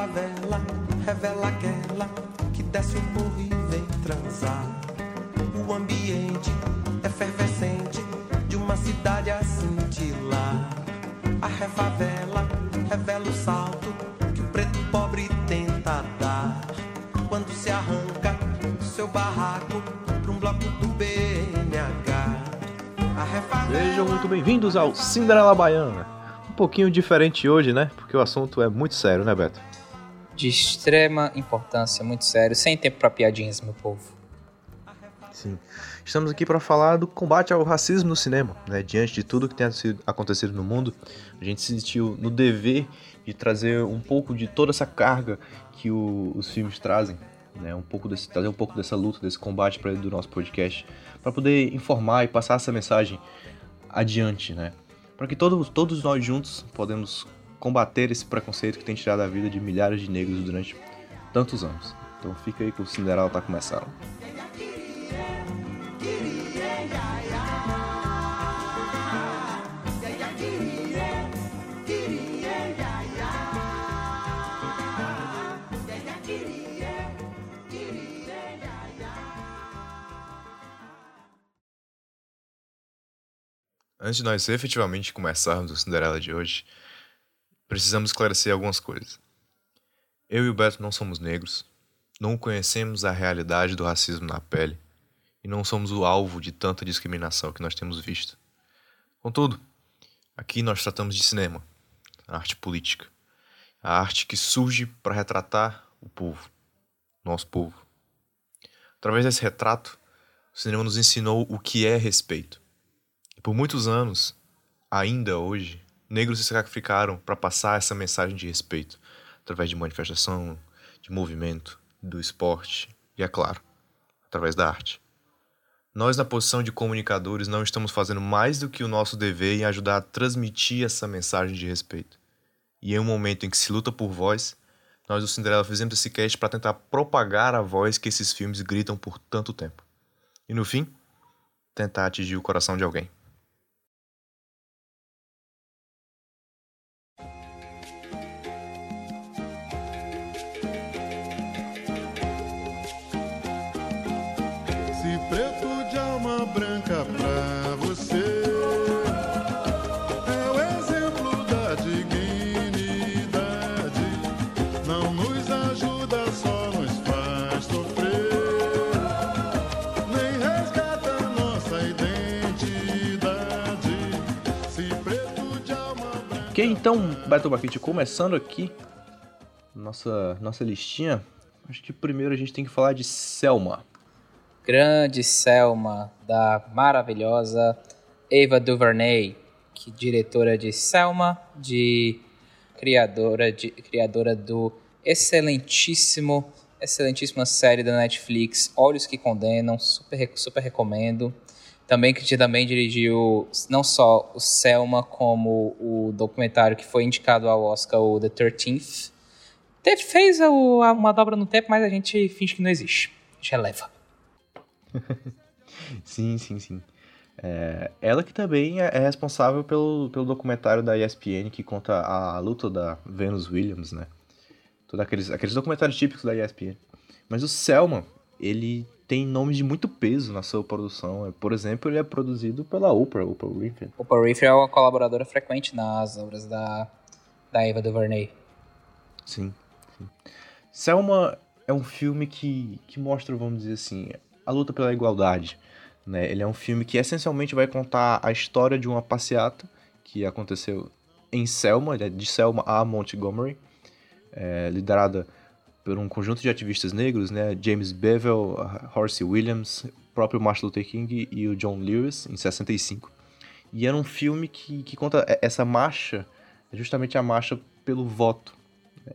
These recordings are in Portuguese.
favela revela aquela que desce o morro e vem transar. O ambiente efervescente de uma cidade a cintilar. A refavela revela o salto que o preto pobre tenta dar. Quando se arranca seu barraco para um bloco do BNH. Sejam muito bem-vindos ao Cinderela Baiana. Um pouquinho diferente hoje, né? Porque o assunto é muito sério, né, Beto? De extrema importância, muito sério, sem tempo pra piadinhas, meu povo. Sim. Estamos aqui para falar do combate ao racismo no cinema, né? Diante de tudo que tem acontecido no mundo, a gente se sentiu no dever de trazer um pouco de toda essa carga que o- os filmes trazem, né? Um pouco desse, trazer um pouco dessa luta, desse combate para do nosso podcast, para poder informar e passar essa mensagem adiante, né? Para que todos, todos nós juntos podemos combater esse preconceito que tem tirado a vida de milhares de negros durante tantos anos. Então fica aí que o Cinderela tá começando. Antes de nós efetivamente começarmos o Cinderela de hoje, precisamos esclarecer algumas coisas. Eu e o Beto não somos negros, não conhecemos a realidade do racismo na pele e não somos o alvo de tanta discriminação que nós temos visto. Contudo, aqui nós tratamos de cinema, a arte política, a arte que surge para retratar o povo, nosso povo. Através desse retrato, o cinema nos ensinou o que é respeito. E por muitos anos, ainda hoje, negros se sacrificaram para passar essa mensagem de respeito, através de manifestação, de movimento, do esporte e, é claro, através da arte. Nós, na posição de comunicadores, não estamos fazendo mais do que o nosso dever em ajudar a transmitir essa mensagem de respeito. E em um momento em que se luta por voz, nós do Cinderela fizemos esse cast para tentar propagar a voz que esses filmes gritam por tanto tempo. E no fim, tentar atingir o coração de alguém. Então, Beto Baquete, começando aqui nossa, nossa listinha, acho que primeiro a gente tem que falar de Selma. Grande Selma, da maravilhosa Ava DuVernay, que diretora de Selma, de criadora, de, criadora do excelentíssimo, excelentíssima série da Netflix, Olhos que Condenam, super, super recomendo. Também que também dirigiu não só o Selma, como o documentário que foi indicado ao Oscar, o The 13th. Teve, fez o- uma dobra no tempo, mas a gente finge que não existe. A releva. Sim, sim, sim. É, ela que também é é responsável pelo, pelo documentário da ESPN que conta a luta da Venus Williams, né? Todos aqueles, aqueles documentários típicos da ESPN. Mas o Selma, ele tem nomes de muito peso na sua produção. Por exemplo, ele é produzido pela Oprah, Oprah Winfrey. O Paul Reefer é uma colaboradora frequente nas obras da, da Eva DuVernay. Sim, sim. Selma é um filme que, que mostra, vamos dizer assim, a luta pela igualdade. Né? Ele é um filme que essencialmente vai contar a história de uma passeata que aconteceu em Selma, né, de Selma a Montgomery, é, liderada por um conjunto de ativistas negros, né? James Bevel, Horace Williams, o próprio Martin Luther King e o John Lewis, em 65. E era um filme que, que conta essa marcha, justamente a marcha pelo voto.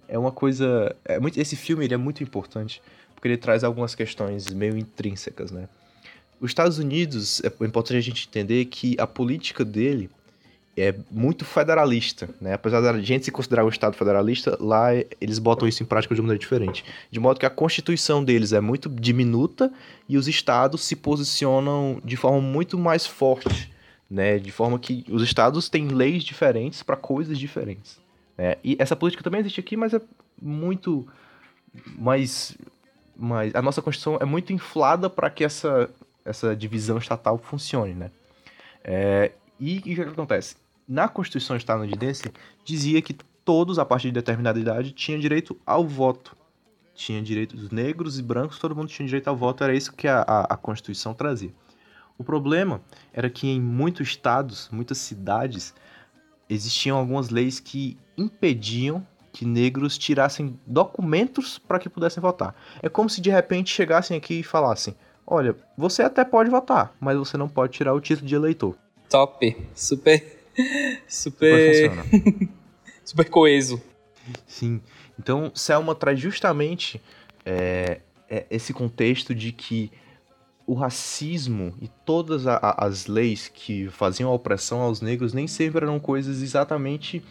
É uma coisa. É muito, esse filme ele é muito importante porque ele traz algumas questões meio intrínsecas, né? Os Estados Unidos, é importante a gente entender que a política dele é muito federalista, né? Apesar da gente se considerar um Estado federalista, lá eles botam isso em prática de uma maneira diferente. De modo que a Constituição deles é muito diminuta e os Estados se posicionam de forma muito mais forte, né? De forma que os Estados têm leis diferentes para coisas diferentes. Né? E essa política também existe aqui, mas é muito mais, mais a nossa Constituição é muito inflada para que essa, essa divisão estatal funcione, né? É, e o que, que acontece? Na Constituição estadunidense dizia que todos, a partir de determinada idade, tinham direito ao voto. Tinha direito, os negros e brancos, todo mundo tinha direito ao voto, era isso que a, a, a Constituição trazia. O problema era que em muitos estados, muitas cidades, existiam algumas leis que impediam que negros tirassem documentos para que pudessem votar. É como se de repente chegassem aqui e falassem: Olha, você até pode votar, mas você não pode tirar o título de eleitor. Top. Super. Super. Super Super coeso. Sim. Então, Selma traz justamente é, é, esse contexto de que o racismo e todas a, a, as leis que faziam a opressão aos negros nem sempre eram coisas exatamente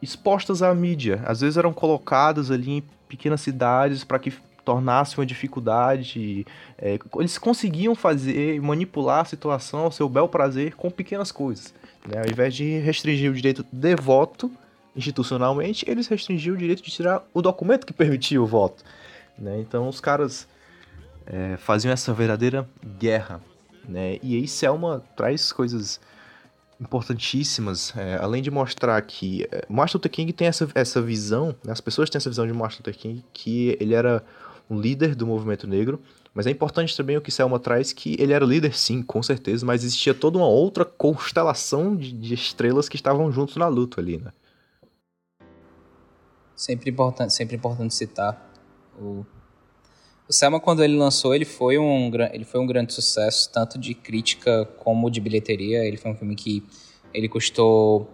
expostas à mídia. Às vezes eram colocadas ali em pequenas cidades para que tornasse uma dificuldade. É, eles conseguiam fazer, manipular a situação ao seu bel prazer com pequenas coisas. Né? Ao invés de restringir o direito de voto institucionalmente, eles restringiam o direito de tirar o documento que permitia o voto. Né? Então os caras é, faziam essa verdadeira guerra. Né? E aí Selma traz coisas importantíssimas, é, além de mostrar que é, Martin Luther King tem essa, essa visão, né? as pessoas têm essa visão de Martin Luther King, que ele era um líder do movimento negro, mas é importante também o que Selma traz, que ele era líder sim, com certeza, mas existia toda uma outra constelação de, de estrelas que estavam juntos na luta ali, né? Sempre importante, sempre importante citar o o Selma, quando ele lançou, ele foi, um, ele foi um grande sucesso, tanto de crítica como de bilheteria. Ele foi um filme que ele custou,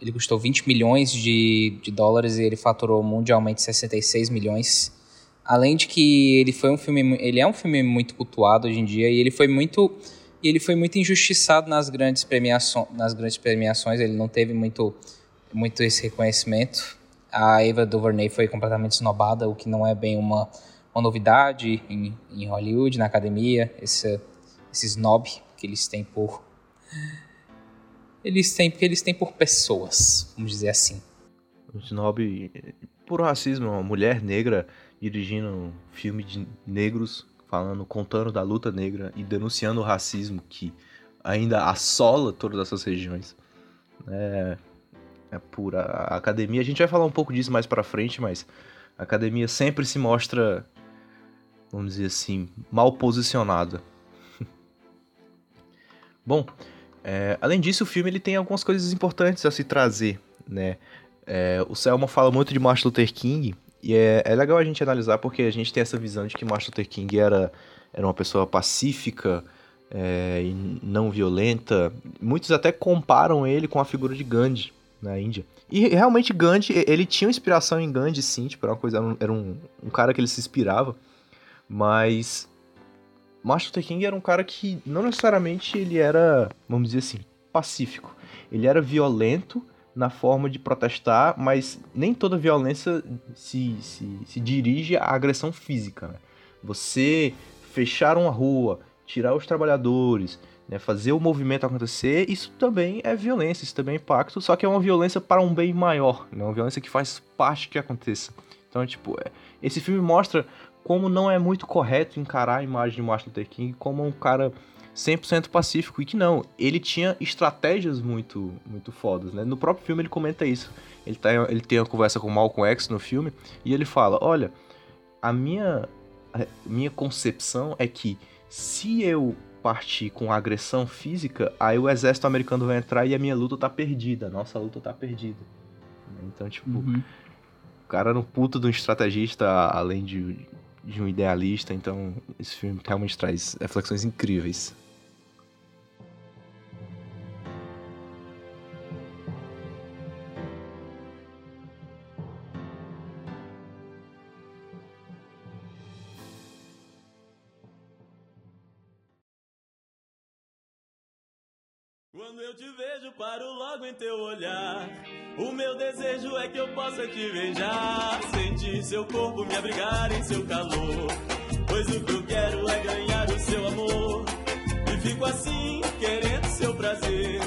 ele custou 20 milhões de, de dólares e ele faturou mundialmente 66 milhões. Além de que ele foi um filme, ele é um filme muito cultuado hoje em dia e ele foi muito ele foi muito injustiçado nas grandes premiações, nas grandes premiações, ele não teve muito muito esse reconhecimento. A Eva DuVernay foi completamente snobada, o que não é bem uma uma novidade em, em Hollywood, na academia, esse, esse snob que eles têm por. Eles têm, porque eles têm por pessoas, vamos dizer assim. Um snob por racismo, uma mulher negra dirigindo filme de negros, falando, contando da luta negra e denunciando o racismo que ainda assola todas essas regiões. É, é pura. A academia, a gente vai falar um pouco disso mais pra frente, mas a academia sempre se mostra vamos dizer assim, mal posicionada. Bom, é, além disso, o filme ele tem algumas coisas importantes a se trazer, né? É, o Selma fala muito de Martin Luther King, e é, é, legal a gente analisar porque a gente tem essa visão de que Martin Luther King era, era uma pessoa pacífica é, e não violenta. Muitos até comparam ele com a figura de Gandhi na Índia. E realmente Gandhi, ele tinha inspiração em Gandhi, sim, tipo, era uma coisa, era um, um cara que ele se inspirava. Mas Martin Luther King era um cara que não necessariamente ele era, vamos dizer assim, pacífico. Ele era violento na forma de protestar, mas nem toda violência se, se, se dirige à agressão física. Né? Você fechar uma rua, tirar os trabalhadores, né, fazer o movimento acontecer, isso também é violência, isso também é impacto, só que é uma violência para um bem maior, né, uma violência que faz parte que aconteça. Então, tipo, é, esse filme mostra como não é muito correto encarar a imagem de Martin Luther King como um cara 100% pacífico e que não, ele tinha estratégias muito muito fodas, né? No próprio filme ele comenta isso. Ele, tá, ele tem uma conversa com Malcolm X no filme e ele fala: "Olha, a minha a minha concepção é que se eu partir com agressão física, aí o exército americano vai entrar e a minha luta tá perdida, a nossa luta tá perdida". Então, tipo, uhum. o cara era um puto de um estrategista, além de de um idealista, então esse filme realmente traz reflexões incríveis. Quando eu te vejo, paro logo em teu olhar. O meu desejo é que eu possa te beijar, sentir seu corpo me abrigar em seu calor. Pois o que eu quero é ganhar o seu amor. E fico assim, querendo seu prazer.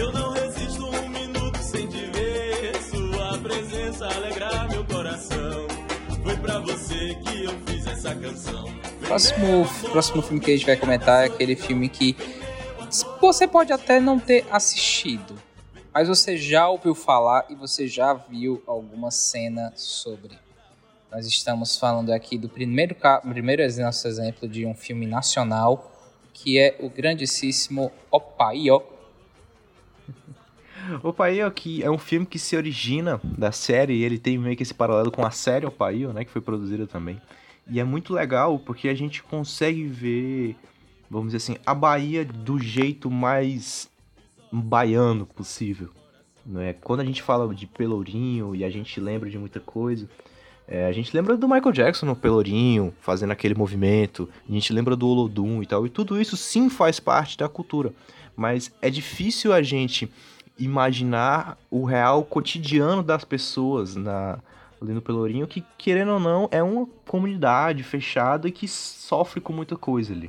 Eu não resisto um minuto sem te ver. Sua presença alegrar meu coração. essa canção. Próximo, próximo filme que a gente vai comentar é aquele filme que você pode até não ter assistido, mas você já ouviu falar e você já viu alguma cena sobre. Nós estamos falando aqui do primeiro, primeiro nosso exemplo de um filme nacional, que é o grandíssimo Opaio. O Paio que é um filme que se origina da série, ele tem meio que esse paralelo com a série O Paio, né, que foi produzida também. E é muito legal porque a gente consegue ver, vamos dizer assim, a Bahia do jeito mais baiano possível. Né? Quando a gente fala de Pelourinho e a gente lembra de muita coisa, é, a gente lembra do Michael Jackson no Pelourinho, fazendo aquele movimento, a gente lembra do Olodum e tal, e tudo isso sim faz parte da cultura. Mas é difícil a gente imaginar o real cotidiano das pessoas na, ali no Pelourinho, que querendo ou não é uma comunidade fechada e que sofre com muita coisa ali.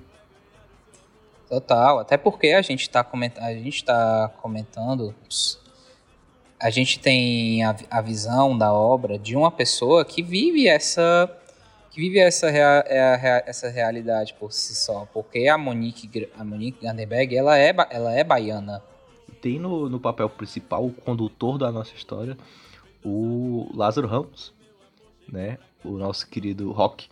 Total, até porque a gente está coment... a gente tá comentando, a gente tem a, a visão da obra de uma pessoa que vive essa que vive essa, rea- é essa realidade por si só, porque a Monique a Monique Gandenberg ela é ela é baiana. Tem no, no papel principal, o condutor da nossa história, o Lázaro Ramos, né? O nosso querido Rock,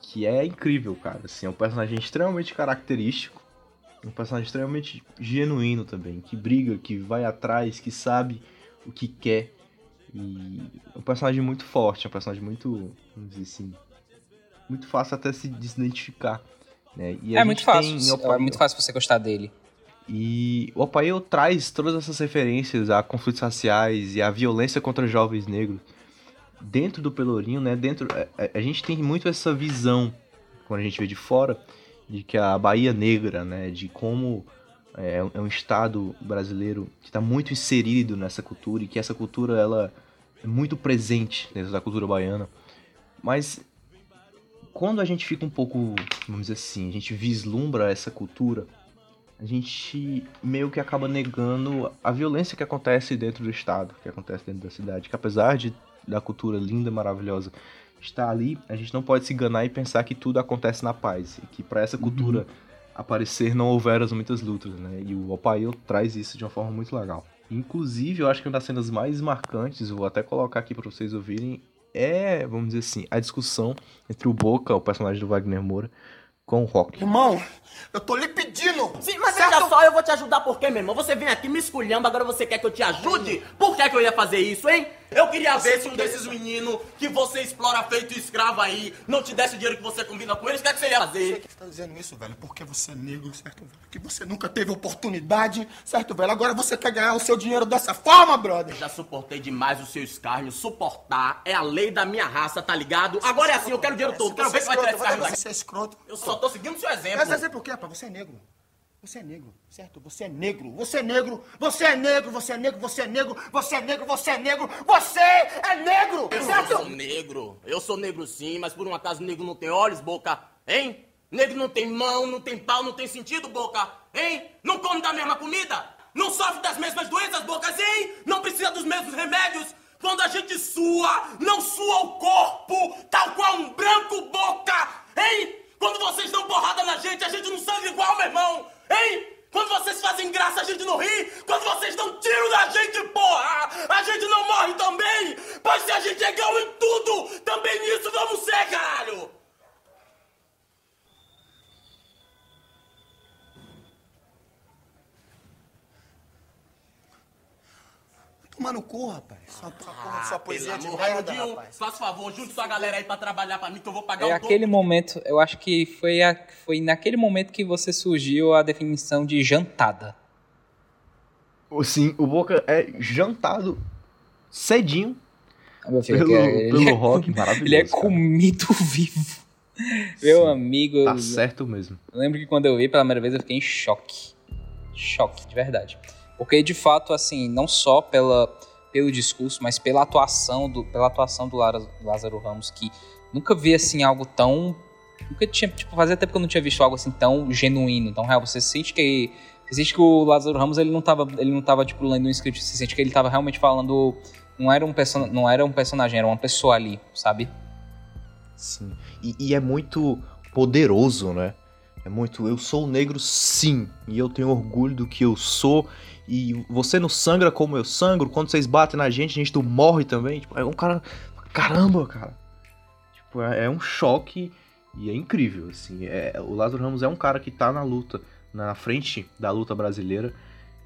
que é incrível, cara. Assim, é um personagem extremamente característico, um personagem extremamente genuíno também, que briga, que vai atrás, que sabe o que quer. E é um personagem muito forte, é um personagem muito, vamos dizer assim, muito fácil até se de se identificar. Né? É muito fácil, é muito fácil você gostar dele. e o Opaio traz todas essas referências a conflitos raciais e a violência contra jovens negros dentro do Pelourinho, né? Dentro, a, a- a gente tem muito essa visão quando a gente vê de fora de que a Bahia Negra, né? De como é, é um estado brasileiro que está muito inserido nessa cultura e que essa cultura ela é muito presente dentro da cultura baiana. Mas quando a gente fica um pouco, vamos dizer assim, a gente vislumbra essa cultura, a gente meio que acaba negando a violência que acontece dentro do estado, que acontece dentro da cidade, que apesar de da cultura linda, maravilhosa estar ali, a gente não pode se enganar e pensar que tudo acontece na paz, e que para essa cultura aparecer não houveram muitas lutas, né? E o Opaio traz isso de uma forma muito legal. Inclusive, eu acho que uma das cenas mais marcantes, vou até colocar aqui para vocês ouvirem, é, vamos dizer assim, a discussão entre o Boca, o personagem do Wagner Moura, com o Rock. Irmão, eu tô lhe pedindo. Sim, mas veja só, eu vou te ajudar por quê, meu irmão? Você vem aqui me esculhando, agora você quer que eu te ajude? Por que, que eu ia fazer isso, hein? Eu queria ver se um desses meninos que você explora feito escravo aí não te desse o dinheiro que você combina com eles, o que, é que você ia fazer? Você tá dizendo isso, velho, porque você é negro, certo, velho? Que você nunca teve oportunidade, certo, velho? Agora você quer ganhar o seu dinheiro dessa forma, brother? Já suportei demais o seu escárnio. Suportar é a lei da minha raça, tá ligado? Agora é assim, eu quero o dinheiro todo. Quero ver se vai tirar esse escárnio daqui. Você é escroto. Eu só tô seguindo o seu exemplo. Mas exemplo o quê, rapaz? Você é negro. Você é negro, certo? Você é negro, você é negro, você é negro, você é negro, você é negro, você é negro, você é negro, você é negro, Eu certo? sou negro. Eu sou negro sim, mas por um acaso negro não tem olhos, boca? Hein? Negro não tem mão, não tem pau, não tem sentido, boca? Hein? Não come da mesma comida? Não sofre das mesmas doenças, bocas, hein? Não precisa dos mesmos remédios? Quando a gente sua, não sua o corpo, tal qual um branco, boca? Hein? Quando vocês dão porrada na gente, a gente não sangue igual, meu irmão? Hein? Quando vocês fazem graça, a gente não ri. Quando vocês dão tiro na gente, porra, a gente não morre também. Pois se a gente é igual em tudo, também nisso vamos ser, caralho. Toma no cu, rapaz. Sua, sua poesia de Ah, merda, Raimundinho, rapaz. faz favor, junte sua galera aí pra trabalhar pra mim que eu vou pagar É o aquele momento, eu acho que foi, a, foi naquele momento que você surgiu a definição de jantada. Sim, o Boca é jantado cedinho Ah, Meu filho, pelo, é- ele, pelo é, rock, maravilhoso. ele é cara. comido vivo. Meu amigo, Tá eu certo mesmo. lembro que quando eu vi pela primeira vez eu fiquei em choque. Choque, de verdade. Porque de fato, assim, não só pela, pelo discurso, mas pela atuação do, pela atuação do Lázaro Ramos, que nunca vi assim algo tão. Nunca tinha. Tipo, fazia tempo que eu não tinha visto algo assim tão genuíno, tão real. Você sente que. Você sente que o Lázaro Ramos ele não tava, ele não tava tipo, lendo um script, você sente que ele tava realmente falando. Não era um, person, não era um personagem, era uma pessoa ali, sabe? Sim. E, e é muito poderoso, né? É muito, eu sou negro sim, e eu tenho orgulho do que eu sou, e você não sangra como eu sangro, quando vocês batem na gente, a gente não morre também. Tipo, é um cara. Caramba, cara. Tipo, é, é um choque e é incrível, assim. É, o Lázaro Ramos é um cara que tá na luta, na frente da luta brasileira.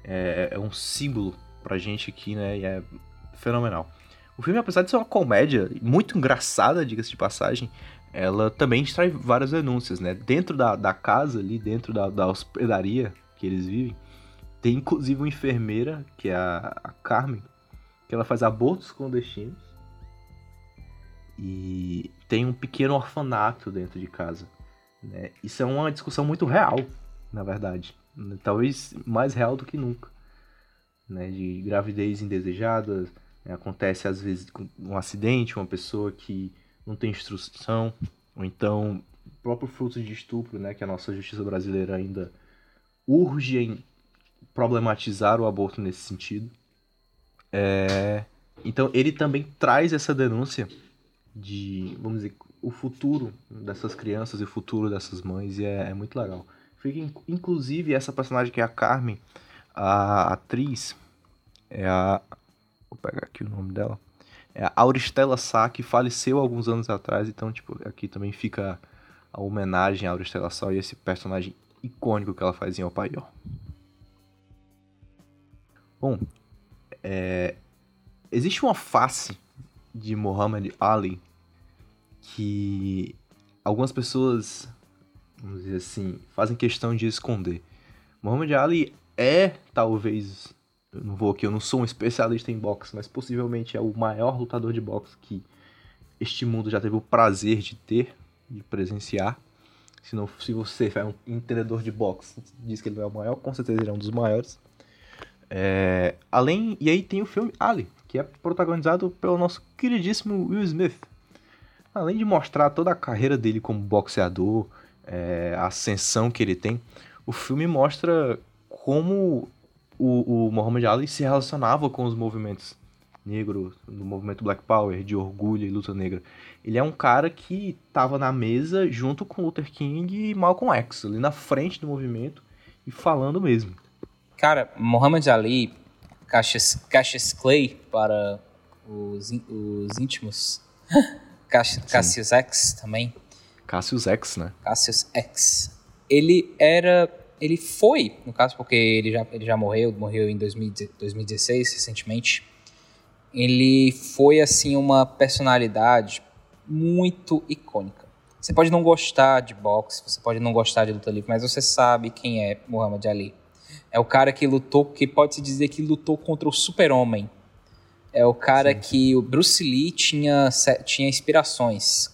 É, é um símbolo pra gente aqui, né? E é fenomenal. O filme, apesar de ser uma comédia muito engraçada, diga-se de passagem, ela também traz várias denúncias, né? Dentro da, da casa ali, dentro da, da hospedaria que eles vivem, tem inclusive uma enfermeira, que é a, a Carmen, que ela faz abortos clandestinos. E tem um pequeno orfanato dentro de casa. Né? Isso é uma discussão muito real, na verdade. Talvez mais real do que nunca. Né? De gravidez indesejada, né? acontece às vezes um acidente, uma pessoa que não tem instrução, ou então próprio fruto de estupro, né? que a nossa justiça brasileira ainda urge em problematizar o aborto nesse sentido. É... Então ele também traz essa denúncia de, vamos dizer, o futuro dessas crianças e o futuro dessas mães, e é, é muito legal. Fica, inclusive, essa personagem que é a Carmen, a atriz, é a. Vou pegar aqui o nome dela. É a Auristela Sá, que faleceu alguns anos atrás, então, tipo, aqui também fica a homenagem a Auristela Sá e esse personagem icônico que ela faz em Opaió. Bom, é, existe uma face de Muhammad Ali que algumas pessoas, vamos dizer assim, fazem questão de esconder. Muhammad Ali é, talvez, eu não vou aqui, eu não sou um especialista em boxe, mas possivelmente é o maior lutador de boxe que este mundo já teve o prazer de ter, de presenciar. Se, não, se você é um entendedor de boxe, diz que ele é o maior, com certeza ele é um dos maiores. É, além, e aí tem o filme Ali, que é protagonizado pelo nosso queridíssimo Will Smith. Além de mostrar toda a carreira dele como boxeador, é, a ascensão que ele tem, o filme mostra como o, o Muhammad Ali se relacionava com os movimentos negros, no movimento Black Power, de orgulho e luta negra. Ele é um cara que estava na mesa junto com Luther King e Malcolm X, ali na frente do movimento e falando mesmo. Cara, Muhammad Ali, Cassius, Cassius Clay para os, os íntimos, Cassius, Cassius X também. Cassius X, né? Cassius X. Ele era, ele foi, no caso porque ele já, ele já morreu, morreu em 2016, recentemente. Ele foi, assim, uma personalidade muito icônica. Você pode não gostar de boxe, você pode não gostar de luta livre, mas você sabe quem é Muhammad Ali. É o cara que lutou, que pode-se dizer que lutou contra o super-homem. É o cara sim, que o Bruce Lee tinha, tinha inspirações.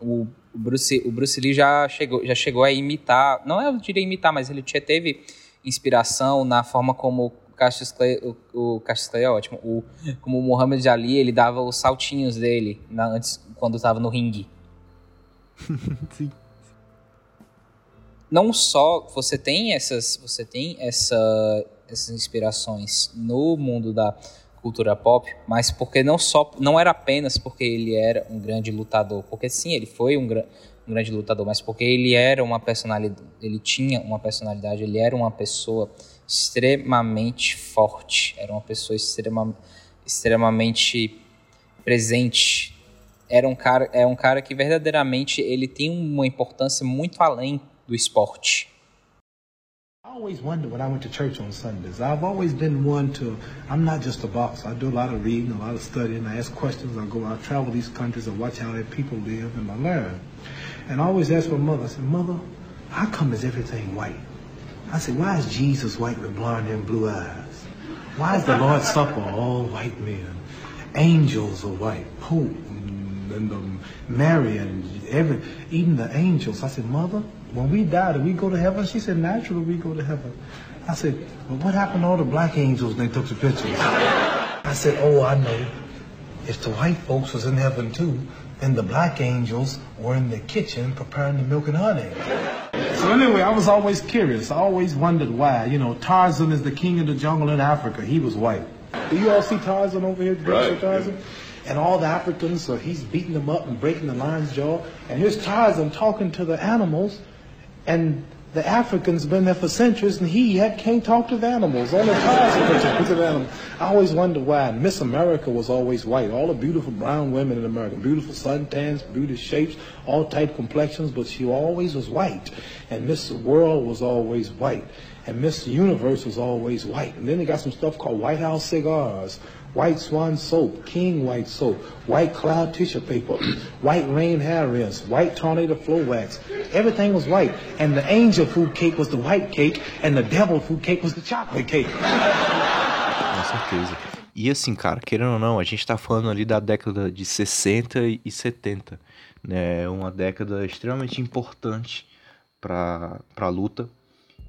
O, Bruce, o Bruce Lee já chegou, já chegou a imitar, não é, eu diria imitar, mas ele teve inspiração na forma como o Cassius Clay, o, o Cassius Clay é ótimo, o, como o Muhammad Ali, ele dava os saltinhos dele na, antes, quando estava no ringue. Sim não só você tem essas você tem essa, essas inspirações no mundo da cultura pop, mas porque não só não era apenas porque ele era um grande lutador, porque sim, ele foi um, um grande lutador, mas porque ele era uma personalidade, ele tinha uma personalidade, ele era uma pessoa extremamente forte, era uma pessoa extrema, extremamente presente. Era um cara, é um cara que verdadeiramente ele tem uma importância muito além do esporte. I always wondered when I went to church on Sundays. I've always been one to, I'm not just a boxer. I do a lot of reading, a lot of studying. I ask questions. I go, I travel these countries and watch how their people live and I learn. And I always ask my mother, I said, Mother, how come is everything white? I said, why is Jesus white with blonde and blue eyes? Why is the Lord's Supper all white men? Angels are white. Pope and, and um, Mary and every, even the angels. I said, Mother, when we die, do we go to heaven? She said, naturally we go to heaven. I said, well, what happened to all the black angels they took the pictures? I said, oh, I know. If the white folks was in heaven too, then the black angels were in the kitchen preparing the milk and honey. So anyway, I was always curious. I always wondered why. You know, Tarzan is the king of the jungle in Africa. He was white. Do you all see Tarzan over here? Right. Tarzan? And all the Africans, so he's beating them up and breaking the lion's jaw. And here's Tarzan talking to the animals, and the Africans been there for centuries, and he can't talk to the animals. Only Tarzan can talk to the animals. I always wonder why Miss America was always white. All the beautiful brown women in America, beautiful suntans, beautiful shapes, all type complexions, but she always was white. And Miss World was always white. And Miss Universe was always white. And then they got some stuff called White House cigars, White Swan soap, King White soap, White Cloud tissue paper, White Rain hair rinse, White Tornado flow wax. Everything was white. And the angel food cake was the white cake, and the devil food cake was the chocolate cake. Com certeza. E assim, cara, querendo ou não, a gente tá falando ali da década de 60 e 70, né? Uma década extremamente importante para a luta.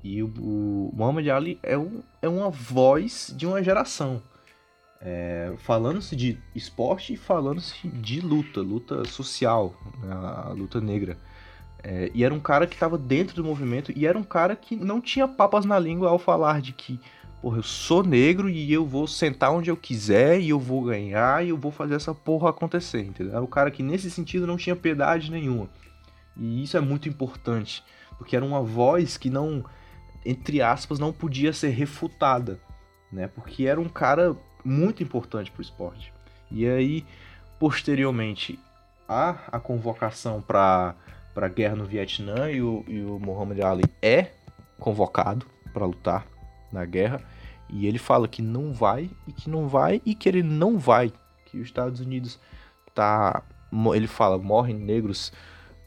E o, o Muhammad Ali é, um, é uma voz de uma geração. É, falando-se de esporte e falando-se de luta, luta social, né, a luta negra. É, e era um cara que estava dentro do movimento e era um cara que não tinha papas na língua ao falar de que, porra, eu sou negro e eu vou sentar onde eu quiser e eu vou ganhar e eu vou fazer essa porra acontecer, entendeu? Era um cara que nesse sentido não tinha piedade nenhuma. E isso é muito importante, porque era uma voz que não entre aspas, não podia ser refutada, né? Porque era um cara muito importante para o esporte. E aí, posteriormente, há a convocação para a guerra no Vietnã e o, e o Muhammad Ali é convocado para lutar na guerra. E ele fala que não vai e que não vai e que ele não vai. Que os Estados Unidos tá. Ele fala, morrem negros,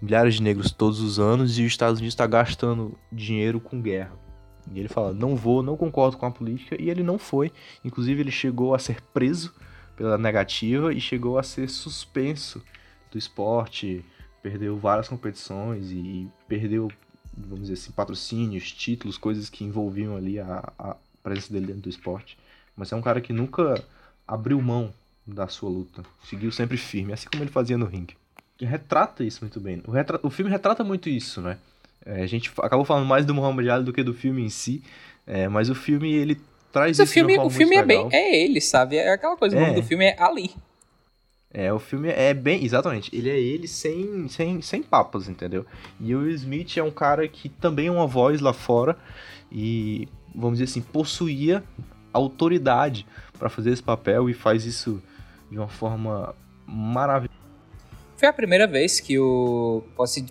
milhares de negros todos os anos e os Estados Unidos está gastando dinheiro com guerra. E ele fala: não vou, não concordo com a política, e ele não foi. Inclusive, ele chegou a ser preso pela negativa e chegou a ser suspenso do esporte, perdeu várias competições e perdeu, vamos dizer assim, patrocínios, títulos, coisas que envolviam ali a, a presença dele dentro do esporte. Mas é um cara que nunca abriu mão da sua luta, seguiu sempre firme, assim como ele fazia no ringue. E retrata isso muito bem. O, retra... o filme retrata muito isso, né? É, a gente acabou falando mais do Muhammad Ali do que do filme em si, é, mas o filme ele traz mas isso o filme, o filme é bem é ele, sabe? É aquela coisa, o nome É. do filme é Ali. É, o filme é bem. Exatamente. Ele é ele sem, sem, sem papas, entendeu? E o Smith é um cara que também é uma voz lá fora e, vamos dizer assim, possuía autoridade para fazer esse papel e faz isso de uma forma maravilhosa. Foi a primeira vez que o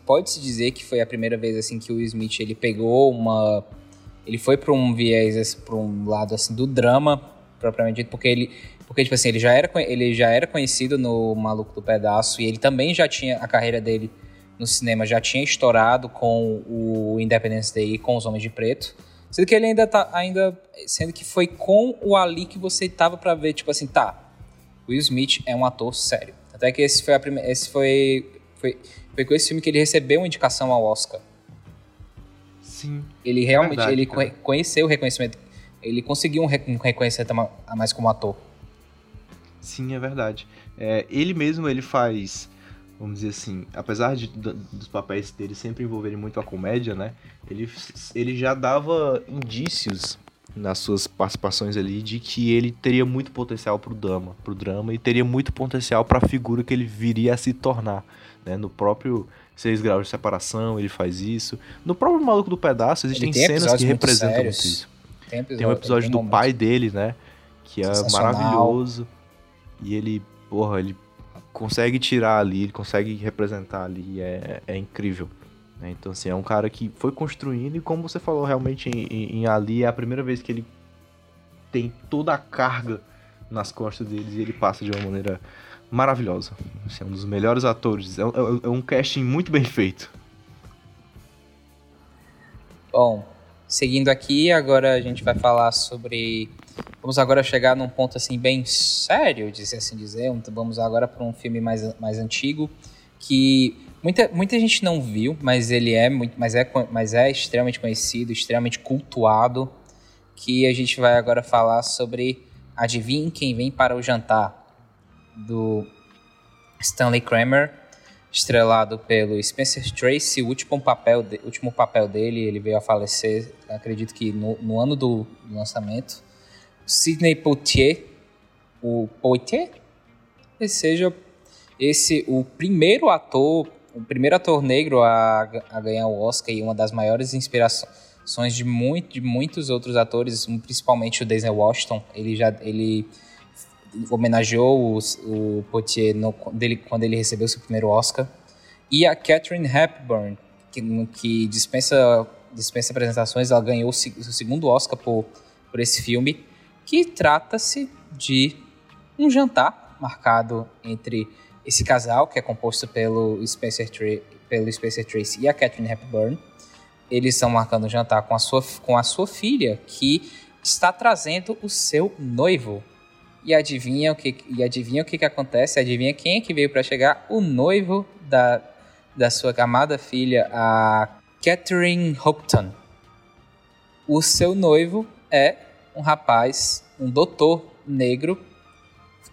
pode-se dizer que foi a primeira vez assim que o Smith ele pegou uma ele foi para um viés para um lado assim do drama propriamente dito, porque ele porque tipo assim, ele já era ele já era conhecido no Maluco do Pedaço e ele também já tinha a carreira dele no cinema já tinha estourado com o Independence Day e com os Homens de Preto. Sendo que ele ainda tá ainda sendo que foi com o Ali que você tava pra ver tipo assim, tá. Will Smith é um ator sério. Até que esse foi a esse foi foi foi com esse filme que ele recebeu uma indicação ao Oscar. Sim. Ele realmente Verdade, ele cara. conhe- conheceu o reconhecimento. Ele conseguiu um, re- reconhecimento a ma- a mais como ator. Sim, é verdade. É, ele mesmo ele faz, vamos dizer assim, apesar de, dos papéis dele sempre envolverem muito a comédia, né? Ele, ele já dava indícios nas suas participações ali de que ele teria muito potencial pro drama, pro drama e teria muito potencial para a figura que ele viria a se tornar, né? No próprio Seis Graus de Separação ele faz isso. No próprio Maluco do Pedaço existem tem cenas que representam muito isso. Tem, Tem um episódio do pai dele, né? Que é maravilhoso. E ele, porra, ele consegue tirar ali, ele consegue representar ali, é, é incrível. Né? Então, assim, é um cara que foi construindo e, como você falou, realmente em, em- em Ali é a primeira vez que ele tem toda a carga nas costas deles e ele passa de uma maneira maravilhosa. Assim, é um dos melhores atores. É, um- é um casting muito bem feito. Bom, seguindo aqui, agora a gente vai falar sobre. Vamos agora chegar num ponto assim bem sério, de assim dizer. Vamos agora para um filme mais, mais antigo que muita, muita gente não viu, mas ele é muito, mas é, mas é extremamente conhecido, extremamente cultuado. Que a gente vai agora falar sobre Adivinhe quem vem para o jantar do Stanley Kramer estrelado pelo Spencer Tracy, o último papel, de- último papel dele, ele veio a falecer, acredito que no, no ano do, do lançamento. Sidney Poitier, o Poitier? seja esse o primeiro ator, o primeiro ator negro a, a ganhar o Oscar e uma das maiores inspirações de, muito, de muitos outros atores, principalmente o Denzel Washington. Ele já ele homenageou o, o Poitier no, dele, quando ele recebeu seu primeiro Oscar. E a Catherine Hepburn, que, que dispensa, dispensa apresentações, ela ganhou o, o segundo Oscar por, por esse filme, que trata-se de um jantar marcado entre esse casal, que é composto pelo Spencer, Tra pelo Spencer Tracy e a Catherine Hepburn. Eles estão marcando um jantar com a sua, com a sua filha, que está trazendo o seu noivo. E adivinha o que, e adivinha o que, que acontece? Adivinha quem é que veio para chegar? O noivo da, da sua amada filha, a Catherine Houghton. O seu noivo é um rapaz, um doutor negro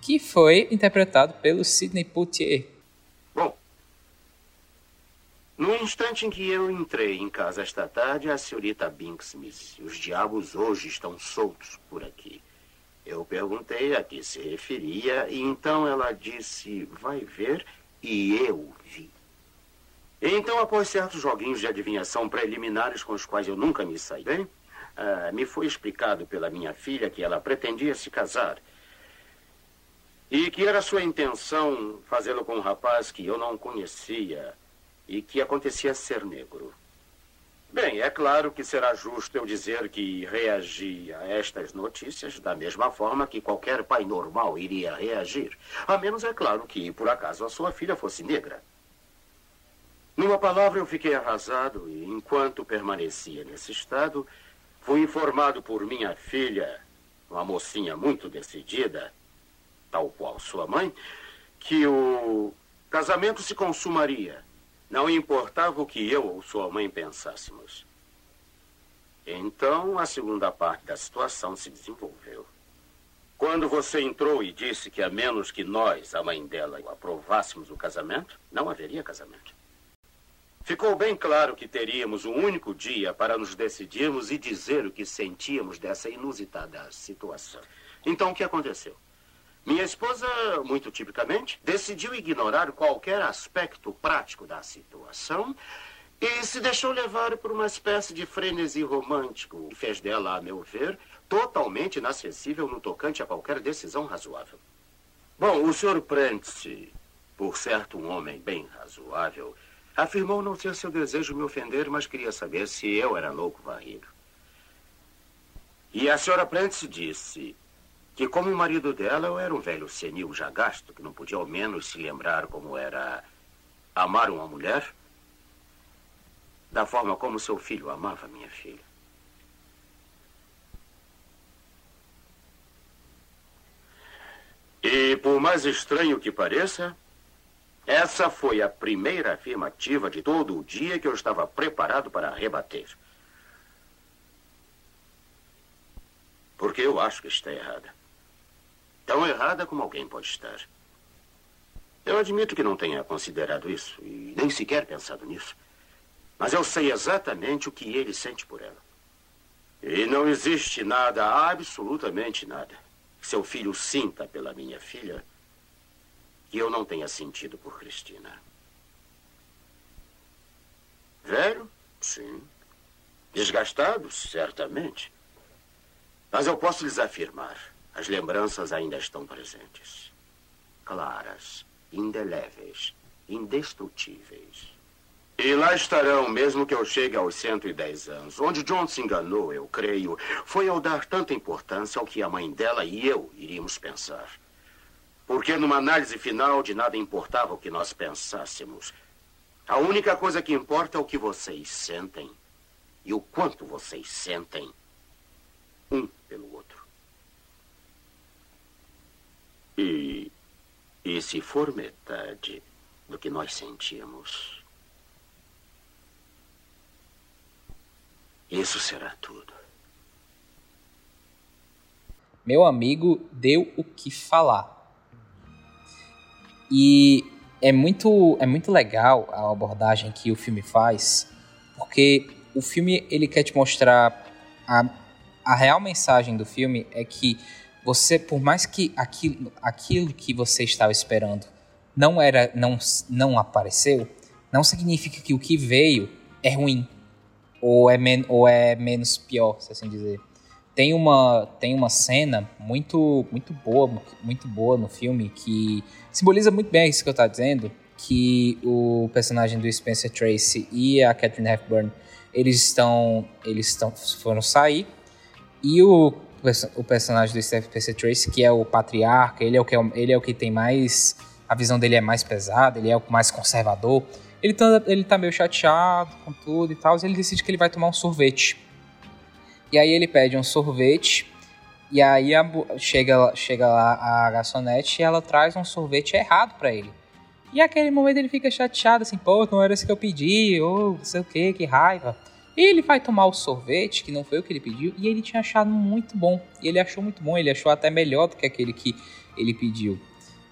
que foi interpretado pelo Sidney Poitier. Bom, no instante em que eu entrei em casa esta tarde, a senhorita Binks me disse: Os diabos hoje estão soltos por aqui. Eu perguntei a que se referia e então ela disse: Vai ver, e eu vi. Então, após certos joguinhos de adivinhação preliminares com os quais eu nunca me saí bem, uh, me foi explicado pela minha filha que ela pretendia se casar e que era sua intenção fazê-lo com um rapaz que eu não conhecia e que acontecia ser negro. Bem, é claro que será justo eu dizer que reagi a estas notícias da mesma forma que qualquer pai normal iria reagir. A menos, é claro, que por acaso a sua filha fosse negra. Numa palavra, eu fiquei arrasado e, enquanto permanecia nesse estado, fui informado por minha filha, uma mocinha muito decidida, tal qual sua mãe, que o casamento se consumaria. Não importava o que eu ou sua mãe pensássemos. Então, a segunda parte da situação se desenvolveu. Quando você entrou e disse que a menos que nós, a mãe dela, aprovássemos o casamento, não haveria casamento. Ficou bem claro que teríamos um único dia para nos decidirmos e dizer o que sentíamos dessa inusitada situação. Então, o que aconteceu? Minha esposa, muito tipicamente, decidiu ignorar qualquer aspecto prático da situação e se deixou levar por uma espécie de frenesi romântico que fez dela, a meu ver, totalmente inacessível no tocante a qualquer decisão razoável. Bom, o Sr. Prentice, por certo um homem bem razoável, afirmou não ser seu desejo me ofender, mas queria saber se eu era louco varrido. E a Sra. Prentice disse: que, como o marido dela, eu era um velho senil já gasto, que não podia ao menos se lembrar como era amar uma mulher da forma como seu filho amava minha filha. E, por mais estranho que pareça, essa foi a primeira afirmativa de todo o dia que eu estava preparado para rebater. Porque eu acho que está errada. Tão errada como alguém pode estar. Eu admito que não tenha considerado isso e nem sequer pensado nisso. Mas eu sei exatamente o que ele sente por ela. E não existe nada, absolutamente nada, que seu filho sinta pela minha filha que eu não tenha sentido por Cristina. Velho? Sim. Desgastado? Certamente. Mas eu posso lhes afirmar as lembranças ainda estão presentes. Claras, indeléveis, indestrutíveis. E lá estarão, mesmo que eu chegue aos 110 anos. Onde John se enganou, eu creio, foi ao dar tanta importância ao que a mãe dela e eu iríamos pensar. Porque numa análise final de nada importava o que nós pensássemos. A única coisa que importa é o que vocês sentem e o quanto vocês sentem um pelo outro. E, e se for metade do que nós sentimos, isso será tudo. Meu amigo deu o que falar. E é muito, é muito legal a abordagem que o filme faz, porque o filme ele quer te mostrar a, a real mensagem do filme é que você, por mais que aquilo, aquilo que você estava esperando não era, não, não apareceu, não significa que o que veio é ruim ou é, men ou é menos pior, se assim dizer. Tem uma, tem uma cena muito, muito boa, muito boa no filme que simboliza muito bem isso que eu estou dizendo, que o personagem do Spencer Tracy e a Catherine Hepburn, eles estão, eles estão, foram sair e o, o personagem do Spencer Tracy, que é o patriarca, ele é o que, é, ele é o que tem mais, a visão dele é mais pesada, ele é o mais conservador, ele tá, ele tá meio chateado com tudo e tal, e ele decide que ele vai tomar um sorvete. E aí ele pede um sorvete. E aí a, chega, chega lá a garçonete e ela traz um sorvete errado para ele. E aquele momento ele fica chateado, assim, pô, não era isso que eu pedi, ou não sei o que, que raiva. E ele vai tomar o sorvete, que não foi o que ele pediu, e ele tinha achado muito bom. E ele achou muito bom, ele achou até melhor do que aquele que ele pediu.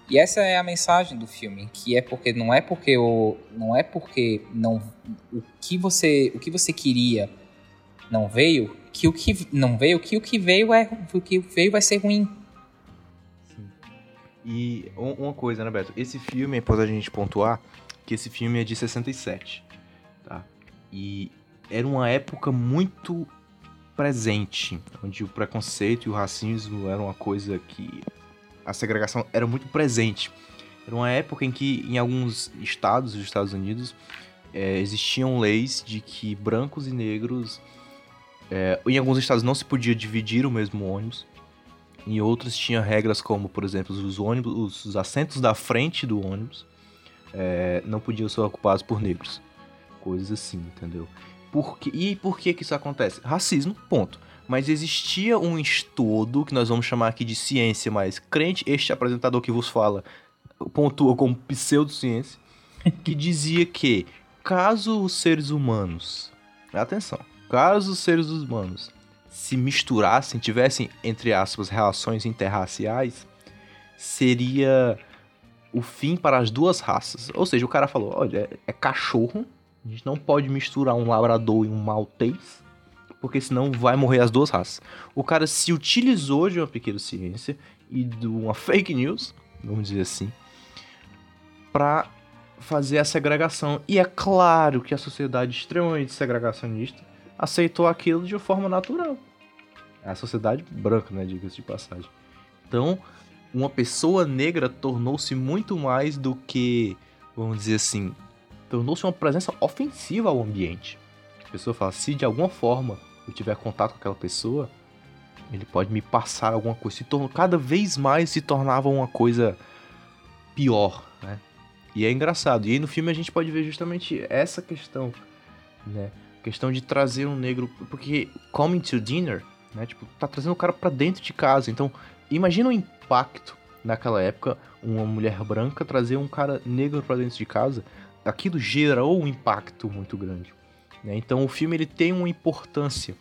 E essa é a mensagem do filme, que é porque não é porque o não é porque não o que você o que você queria não veio, que o que não veio, que o que veio é o que veio vai ser ruim. Sim. E uma coisa, né, Beto? Esse filme, é importante a gente pontuar que esse filme é de 67, tá? E era uma época muito presente, onde o preconceito e o racismo eram uma coisa que a segregação era muito presente. Era uma época em que em alguns estados dos Estados Unidos é, existiam leis de que brancos e negros é, em alguns estados não se podia dividir o mesmo ônibus. Em outros tinha regras como, por exemplo, os ônibus, os assentos da frente do ônibus é, não podiam ser ocupados por negros. Coisas assim, entendeu? Por que, e por que que isso acontece? Racismo, ponto. Mas existia um estudo, que nós vamos chamar aqui de ciência, mas crente, este apresentador que vos fala, pontua como pseudociência, que dizia que caso os seres humanos, atenção, caso os seres humanos se misturassem, tivessem, entre aspas, relações interraciais, seria o fim para as duas raças. Ou seja, o cara falou: olha, é, é cachorro, a gente não pode misturar um labrador e um maltês, porque senão vai morrer as duas raças. O cara se utilizou de uma pequena ciência e de uma fake news, vamos dizer assim, para fazer a segregação. E é claro que a sociedade extremamente segregacionista aceitou aquilo de forma natural. A sociedade branca, né, diga-se de passagem. Então, uma pessoa negra tornou-se muito mais do que, vamos dizer assim, tornou-se uma presença ofensiva ao ambiente. A pessoa fala, se de alguma forma eu tiver contato com aquela pessoa, ele pode me passar alguma coisa. Se tornou, cada vez mais se tornava uma coisa pior, né? E é engraçado. E aí no filme a gente pode ver justamente essa questão, né? questão de trazer um negro, porque coming to dinner, né, tipo, tá trazendo o cara para dentro de casa. Então, imagina o impacto naquela época uma mulher branca trazer um cara negro para dentro de casa. Aquilo gerou um impacto muito grande. Né? Então, o filme ele tem uma importância.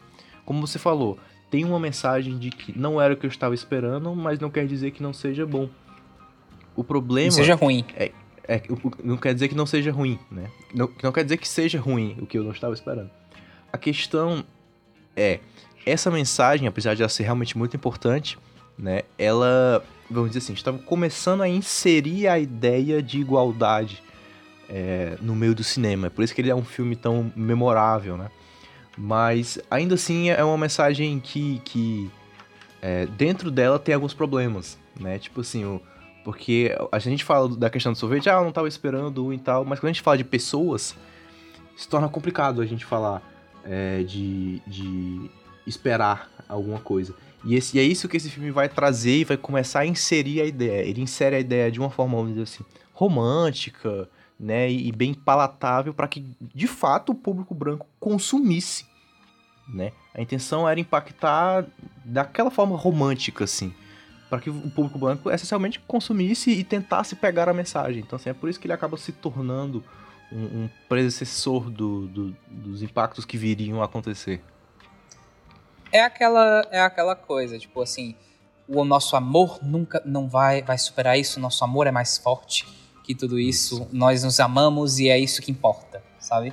Como você falou, tem uma mensagem de que não era o que eu estava esperando, mas não quer dizer que não seja bom. O problema. Não seja ruim. É, é, não quer dizer que não seja ruim, né? Não, não quer dizer que seja ruim o que eu não estava esperando. A questão é, essa mensagem, apesar de ela ser realmente muito importante, né? Ela, vamos dizer assim, estava começando a inserir a ideia de igualdade é, no meio do cinema. É por isso que ele é um filme tão memorável, né? Mas ainda assim é uma mensagem que, que é, dentro dela tem alguns problemas, né? Tipo assim, o, porque a gente fala da questão do sorvete, ah, eu não tava esperando e tal, mas quando a gente fala de pessoas, se torna complicado a gente falar é, de, de esperar alguma coisa. E, esse, e é isso que esse filme vai trazer e vai começar a inserir a ideia. Ele insere a ideia de uma forma, vamos dizer assim, romântica, né, e, bem palatável para que de fato o público branco consumisse, né? A intenção era impactar daquela forma romântica assim para que o público branco essencialmente consumisse e tentasse pegar a mensagem. Então, assim, é por isso que ele acaba se tornando um, um predecessor do, do, dos impactos que viriam a acontecer. É aquela, é aquela coisa, tipo assim, o nosso amor nunca não vai, vai superar isso, o nosso amor é mais forte que tudo isso, nós nos amamos e é isso que importa, sabe?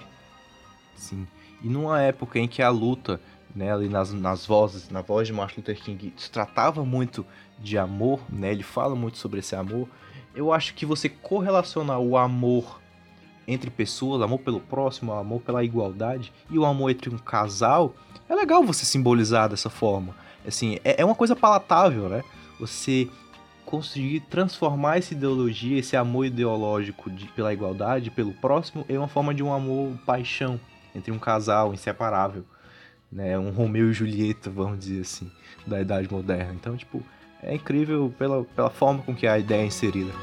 Sim. E numa época em que a luta né, ali nas, nas vozes, na voz de Martin Luther King, se tratava muito de amor, né, ele fala muito sobre esse amor, eu acho que você correlacionar o amor entre pessoas, amor pelo próximo, amor pela igualdade e o amor entre um casal, é legal você simbolizar dessa forma. Assim, é, é uma coisa palatável, né? Você conseguir transformar essa ideologia, esse amor ideológico de, pela igualdade, pelo próximo, em uma forma de um amor paixão entre um casal inseparável, né? Um Romeu e Julieta, vamos dizer assim, da idade moderna. Então, tipo, é incrível pela, pela forma com que a ideia é inserida.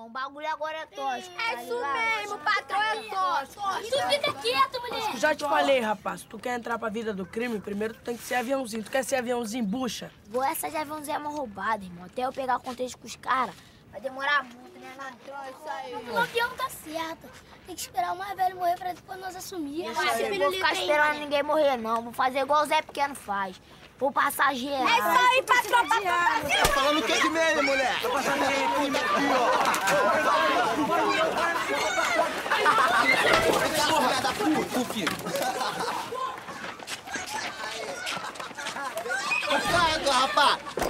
Irmão. O bagulho agora é tóxico. É tá isso mesmo, patrão é tóxico. Tu fica quieto, mulher. Já te falei, rapaz, se tu quer entrar pra vida do crime, primeiro tu tem que ser aviãozinho. Tu quer ser aviãozinho bucha? Vou essa de aviãozinho é uma roubada, irmão. Até eu pegar contexto com os caras, vai demorar muito, né, mano? isso aí, O avião tá certo. Tem que esperar o mais velho morrer pra depois nós assumir. Isso aí, não vou ficar esperando ninguém morrer, não. Vou fazer igual o Zé Pequeno faz. Vou passar geral. É isso aí, patrão. Tá falando o que de medo, mulher? Tá passando aqui, ó. Porra da puta, filho. Gato, rapaz!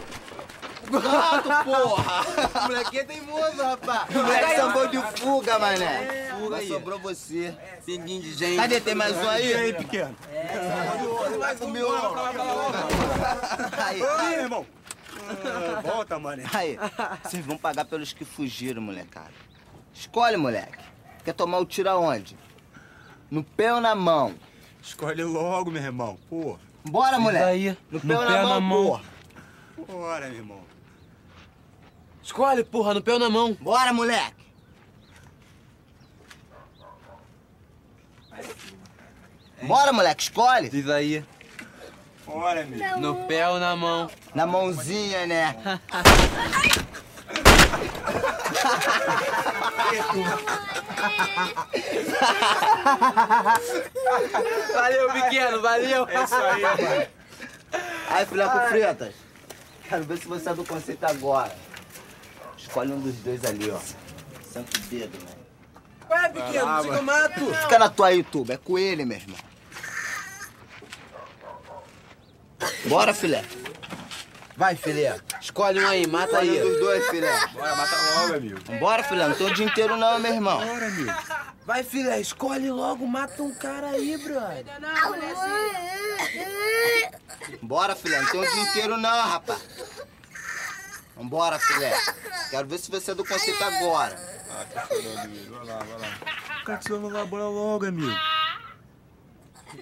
Gato, porra! Molequinho é teimoso, rapaz! Moleque sambou de fuga, mané! Fuga aí. sobrou você. Pinguinho de gente. Cadê? Tem mais um aí? E aí, pequeno? É, vai comer o... Aí. Aí, irmão. Volta, mané. Aí, vocês vão pagar pelos que fugiram, molecada. Escolhe, moleque. Quer tomar o tiro aonde? No pé ou na mão? Escolhe logo, meu irmão. Pô. Bora, moleque. aí, No no pé ou na mão, na mão. porra? Bora, meu irmão. Escolhe, porra, no pé ou na mão. Bora, moleque. Bora, moleque, escolhe. Diz aí. Bora, meu. No pé ou na mão? Na mãozinha, né? valeu, pequeno, valeu. É isso aí, mano. Aí, filhote Freitas, quero ver se você é do conceito agora. Escolhe um dos dois ali, ó. Santo dedo, né? Ué, pequeno, lá, você que eu mato. Fica na tua aí, tuba. É com ele, meu irmão. Bora, filé. Vai, filé. Escolhe um aí, mata aí. Um dos dois, filé. Bora, mata logo, amigo. Bora, filé. Não tem o dia inteiro não, meu irmão. Bora, amigo. Vai, filé, escolhe logo, mata um cara aí, brother. Bora, filé. Não tem o dia inteiro não, rapaz. Vambora, filé. Quero ver se você é do conceito agora. Ah, tá chorando, amigo. Vai lá, vai lá. Te lá, bora logo, amigo.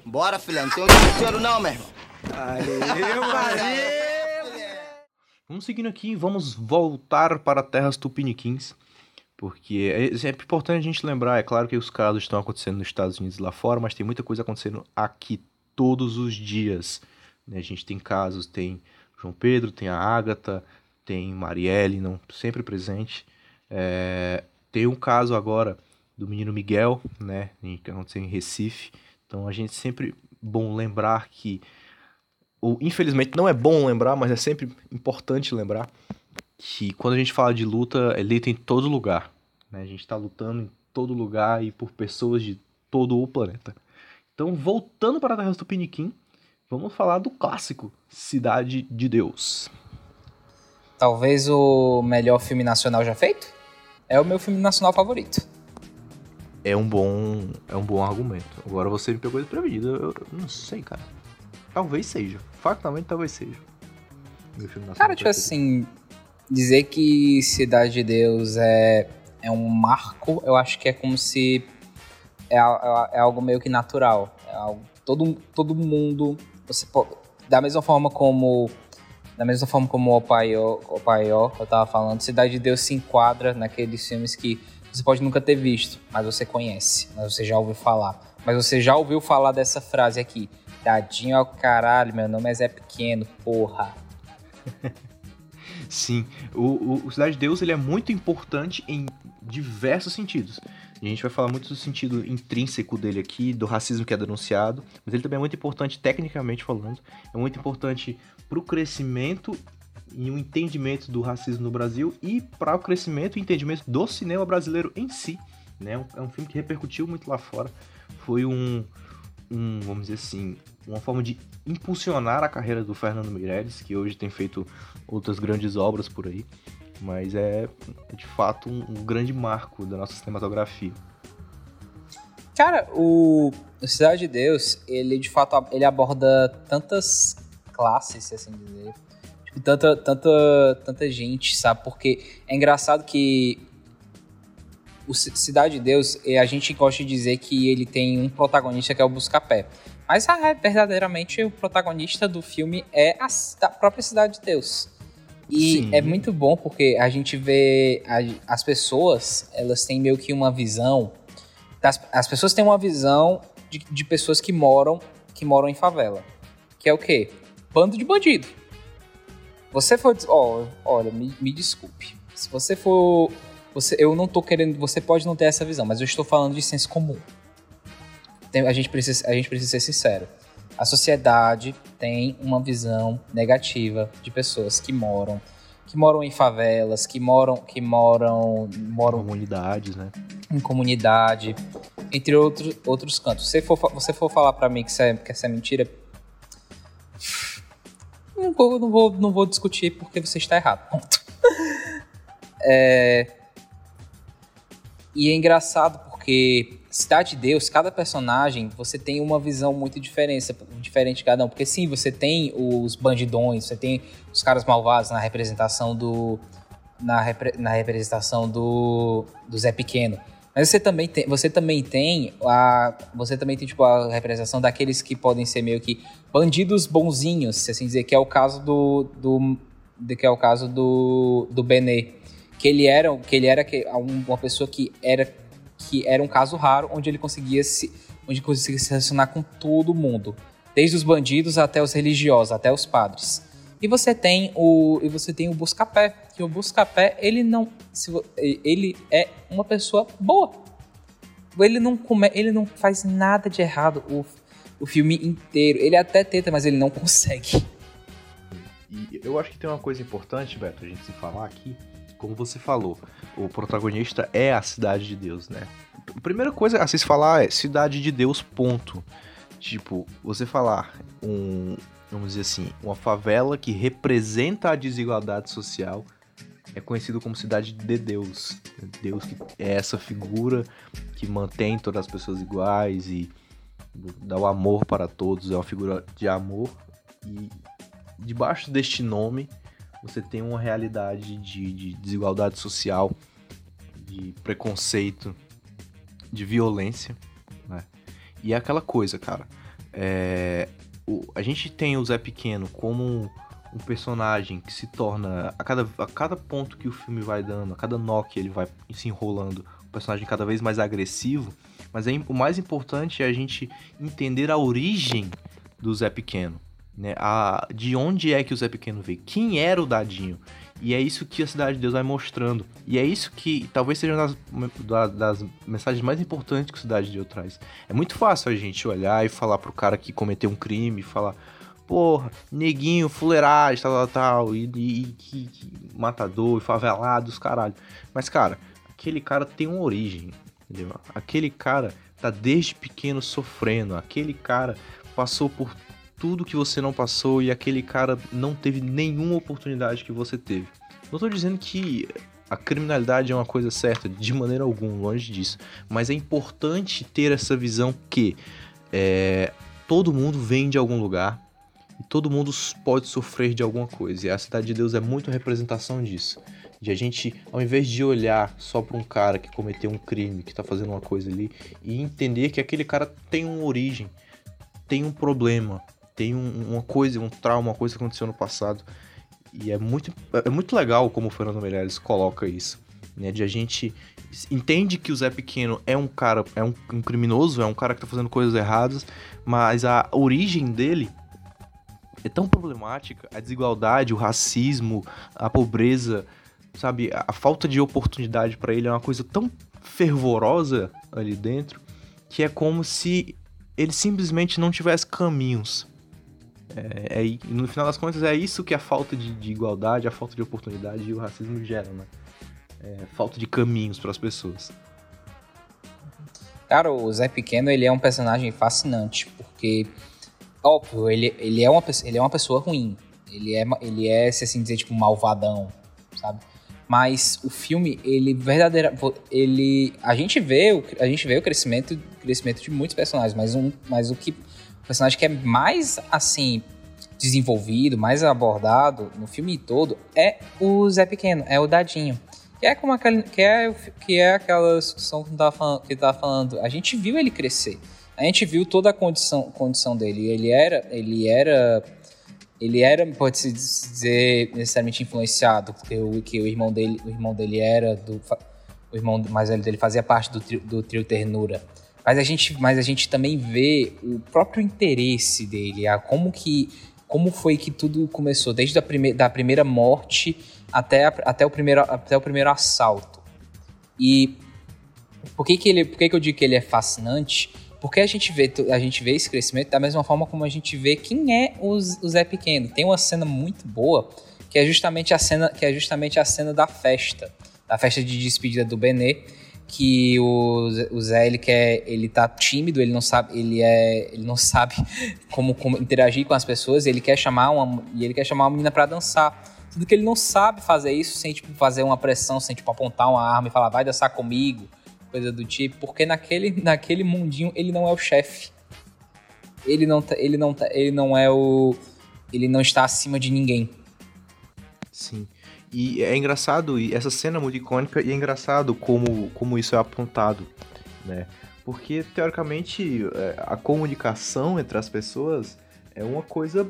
Bora, filé. Não tem o dia inteiro não, meu irmão. Valeu, valeu. Vamos seguindo aqui, vamos voltar para terras tupiniquins, porque é, é importante a gente lembrar, é claro que os casos estão acontecendo nos Estados Unidos e lá fora, mas tem muita coisa acontecendo aqui todos os dias. né? A gente tem casos, tem João Pedro, tem a Ágata, tem Marielle, não sempre presente. É, tem um caso agora do menino Miguel, né, que aconteceu em Recife. Então a gente sempre bom lembrar que ou infelizmente não é bom lembrar, mas é sempre importante lembrar que quando a gente fala de luta, é luta em todo lugar. né? A gente está lutando em todo lugar e por pessoas de todo o planeta. Então, voltando para a Terra do Tupiniquim, vamos falar do clássico Cidade de Deus. Talvez o melhor filme nacional já feito? É o meu filme nacional favorito. É um bom, é um bom argumento. Agora você me pegou desprevenido. Eu, eu não sei, cara. Talvez seja. Factualmente, talvez seja. Meu filme nacional Cara, tipo assim, dizer que Cidade de Deus é, é um marco, eu acho que é como se é, a- é algo meio que natural. É algo, todo, todo mundo, você pode, da mesma forma como da mesma forma como o Paió, o Paió, eu tava falando, Cidade de Deus se enquadra naqueles filmes que você pode nunca ter visto, mas você conhece, mas você já ouviu falar. Mas você já ouviu falar dessa frase aqui. Tadinho ao caralho, meu nome é Zé Pequeno, porra. Sim, o, o, Cidade de Deus ele é muito importante em diversos sentidos. A gente vai falar muito do sentido intrínseco dele aqui, do racismo que é denunciado, mas ele também é muito importante tecnicamente falando, é muito importante para o crescimento e o entendimento do racismo no Brasil e para o crescimento e entendimento do cinema brasileiro em si. Né? É um filme que repercutiu muito lá fora. Foi um, um, vamos dizer assim, uma forma de impulsionar a carreira do Fernando Meirelles, que hoje tem feito outras grandes obras por aí, mas é, é de fato um, um grande marco da nossa cinematografia. Cara, o Cidade de Deus, ele de fato ele aborda tantas classes, se assim dizer. Tipo, tanta, tanta, tanta gente, sabe? Porque é engraçado que o Cidade de Deus, a gente gosta de dizer que ele tem um protagonista que é o Buscapé. Mas ah, verdadeiramente o protagonista do filme é a, a própria Cidade de Deus. E Sim. é muito bom porque a gente vê a- as pessoas, elas têm meio que uma visão. das- as pessoas têm uma visão de, de pessoas que moram que moram em favela. Que é o quê? Bando de bandido. Você for. des- ó, olha, me, me desculpe. Se você for. Você, eu não tô querendo. Você pode não ter essa visão, mas eu estou falando de senso comum. Tem- a, gente precisa, a gente precisa ser sincero. A sociedade tem uma visão negativa de pessoas que moram que moram em favelas, que moram que moram moram comunidades, né? Em comunidade, entre outros outros cantos. Se for, você for falar pra mim que isso é, que isso é mentira, não vou, não vou, não vou discutir porque você está errado. Ponto. É, e é engraçado porque Cidade de Deus, cada personagem, você tem uma visão muito diferente, diferente de cada um. Porque sim, você tem os bandidões, você tem os caras malvados na representação do. Na, repre- na representação do, do Zé Pequeno. Mas você também tem, você também tem a. Você também tem, tipo, a representação daqueles que podem ser meio que bandidos bonzinhos, se assim dizer, que é o caso do. do que é o caso do, do Benê. Que ele era, que ele era um- uma pessoa que era que era um caso raro onde ele conseguia se onde conseguia se relacionar com todo mundo, desde os bandidos até os religiosos, até os padres. E você tem o e você tem o Buscapé, que o Buscapé, ele não se ele é uma pessoa boa. Ele não come, ele não faz nada de errado o, o filme inteiro. Ele até tenta, mas ele não consegue. E eu acho que tem uma coisa importante, Beto, a gente se falar aqui. Como você falou, o protagonista é a cidade de Deus, né? A primeira coisa a se falar é cidade de Deus, ponto. Tipo, você falar um, vamos dizer assim, uma favela que representa a desigualdade social é conhecido como cidade de Deus. Deus que é essa figura que mantém todas as pessoas iguais e dá o amor para todos, é uma figura de amor e debaixo deste nome você tem uma realidade de, de desigualdade social, de preconceito, de violência, né? E é aquela coisa, cara. é, o- a gente tem o Zé Pequeno como um, um personagem que se torna. A cada, a cada ponto que o filme vai dando, a cada nó que ele vai se enrolando, o personagem cada vez mais agressivo. Mas é, o mais importante é a gente entender a origem do Zé Pequeno. Né? A, de onde é que o Zé Pequeno veio? Quem era o Dadinho? E é isso que a Cidade de Deus vai mostrando. E é isso que talvez seja uma das, da- das mensagens mais importantes que a Cidade de Deus traz. É muito fácil a gente olhar e falar pro cara que cometeu um crime, falar, porra, neguinho, fuleiragem, tal, tal, tal, e, e- e matador, e favelado, os caralho. Mas, cara, aquele cara tem uma origem, entendeu? Aquele cara tá desde pequeno sofrendo, aquele cara passou por tudo que você não passou e aquele cara não teve nenhuma oportunidade que você teve. Não tô dizendo que a criminalidade é uma coisa certa, de maneira alguma, longe disso. Mas é importante ter essa visão que é, todo mundo vem de algum lugar e todo mundo pode sofrer de alguma coisa. E a Cidade de Deus é muito representação disso. De a gente, ao invés de olhar só para um cara que cometeu um crime, que tá fazendo uma coisa ali, e entender que aquele cara tem uma origem, tem um problema, tem um- uma coisa, um trauma, uma coisa que aconteceu no passado. E é muito, é muito legal como o Fernando Meirelles coloca isso. Né, de a gente entende que o Zé Pequeno é um cara, é um, um criminoso, é um cara que tá fazendo coisas erradas, mas a origem dele é tão problemática, a desigualdade, o racismo, a pobreza, sabe, a, falta de oportunidade para ele é uma coisa tão fervorosa ali dentro que é como se ele simplesmente não tivesse caminhos. É, é, no final das contas é isso que a falta de, de igualdade, a falta de oportunidade e o racismo geram, né? É, falta de caminhos para as pessoas. Cara, o Zé Pequeno, ele é um personagem fascinante, porque, óbvio, ele, ele, é, uma, ele é uma pessoa ruim. Ele é, ele é, se assim dizer, tipo, malvadão, sabe? Mas o filme, ele verdadeira, ele a gente vê, a gente vê o crescimento, crescimento de muitos personagens, mas um, mas o que o personagem que é mais assim desenvolvido, mais abordado no filme todo é o Zé Pequeno, é o Dadinho. Que é como aquele, que é que é aquela discussão que tava falando, que tava falando. A gente viu ele crescer. A gente viu toda a condição, condição dele. Ele era, ele era ele era, pode-se dizer, necessariamente influenciado, porque o, que o irmão dele, o irmão dele era do o irmão mais velho dele fazia parte do trio, do trio Ternura. Mas a gente, mas a gente também vê o próprio interesse dele, a como que como foi que tudo começou, desde a prime da primeira morte até, a, até, o primeiro, até o primeiro assalto. E por que, que, ele, por que, que eu digo que ele é fascinante? Porque a gente vê, a gente vê esse crescimento da mesma forma como a gente vê quem é o, Zé Pequeno. Tem uma cena muito boa que é justamente a cena, que é justamente a cena da festa, da festa de despedida do Benê, que o, o Zé ele quer, ele tá tímido, ele não sabe, ele é, ele não sabe como, como interagir com as pessoas, ele quer chamar uma e ele quer chamar uma menina para dançar. Tudo que ele não sabe fazer isso sem tipo fazer uma pressão, sem tipo apontar uma arma e falar vai dançar comigo coisa do tipo, porque naquele, naquele mundinho ele não é o chefe. Ele não, tá, ele, não, tá, ele não é o. Ele não está acima de ninguém. Sim. E é engraçado, e essa cena é muito icônica, e é engraçado como, como isso é apontado, né? Porque, teoricamente, é, a comunicação entre as pessoas é uma coisa,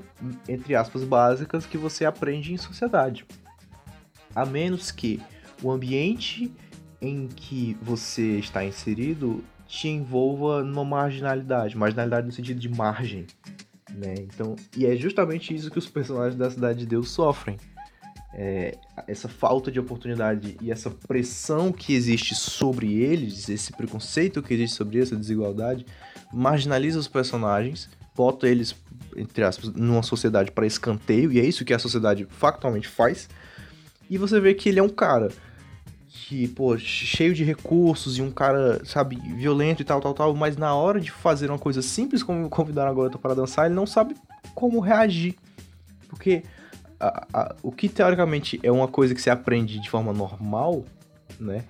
entre aspas, básicas que você aprende em sociedade. A menos que o ambiente em que você está inserido te envolva numa marginalidade, marginalidade no sentido de margem, né? Então, e é justamente isso que os personagens da Cidade de Deus sofrem. É, essa falta de oportunidade e essa pressão que existe sobre eles, esse preconceito que existe sobre essa desigualdade, marginaliza os personagens, bota eles, entre aspas, numa sociedade para escanteio, e é isso que a sociedade factualmente faz. E você vê que ele é um cara que, pô, cheio de recursos e um cara, sabe, violento e tal, tal, tal, mas na hora de fazer uma coisa simples como convidar uma garota para dançar, ele não sabe como reagir. Porque a, a, o que teoricamente é uma coisa que se aprende de forma normal, né?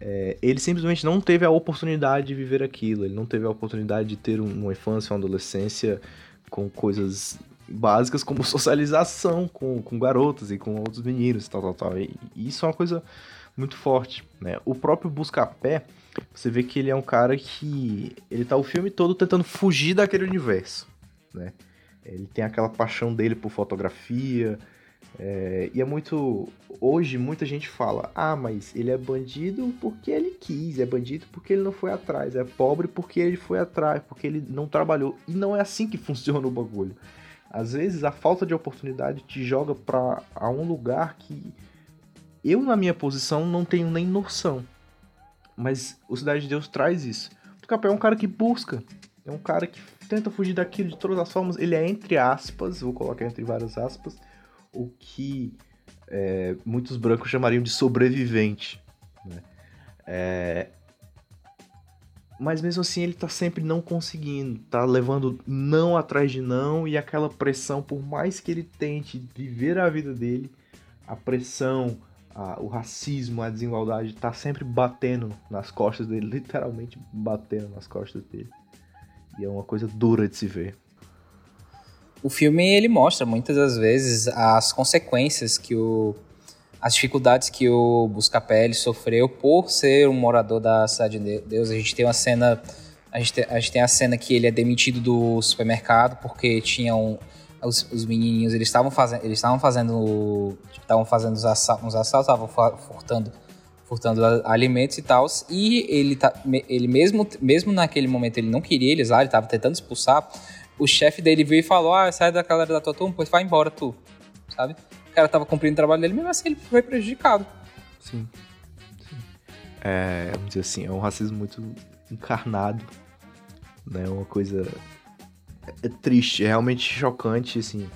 É, ele simplesmente não teve a oportunidade de viver aquilo, ele não teve a oportunidade de ter uma infância, uma adolescência com coisas básicas como socialização com, com garotas e com outros meninos tal, tal, tal. E, e isso é uma coisa muito forte, né? O próprio Buscapé, você vê que ele é um cara que ele tá o filme todo tentando fugir daquele universo, né? Ele tem aquela paixão dele por fotografia, é, e é muito. Hoje, muita gente fala: ah, mas ele é bandido porque ele quis, é bandido porque ele não foi atrás, é pobre porque ele foi atrás, porque ele não trabalhou. E não é assim que funciona o bagulho. Às vezes, a falta de oportunidade te joga para a um lugar que eu, na minha posição, não tenho nem noção. Mas o Cidade de Deus traz isso. O Capel é um cara que busca. É um cara que tenta fugir daquilo de todas as formas. Ele é, entre aspas, vou colocar entre várias aspas, o que é, muitos brancos chamariam de sobrevivente. Né? É... Mas mesmo assim ele tá sempre não conseguindo, tá levando não atrás de não e aquela pressão, por mais que ele tente viver a vida dele, a pressão, a, o racismo, a desigualdade tá sempre batendo nas costas dele, literalmente batendo nas costas dele. E é uma coisa dura de se ver. O filme ele mostra muitas das vezes as consequências que o as dificuldades que o Buscapé sofreu por ser um morador da cidade de Deus. A gente tem uma cena a gente, tem, a gente tem a cena que ele é demitido do supermercado porque tinham os, os menininhos eles estavam fazendo eles estavam fazendo estavam fazendo uns assaltos, estavam furtando furtando alimentos e tal e ele ele mesmo mesmo naquele momento ele não queria eles lá ele estava tentando expulsar o chefe dele veio e falou ah sai da galera da tua turma pois vai embora tu sabe o cara tava cumprindo o trabalho dele mesmo assim ele foi prejudicado Sim. Sim. É, vamos dizer assim, é um racismo muito encarnado, né? Uma coisa é triste, é realmente chocante, assim,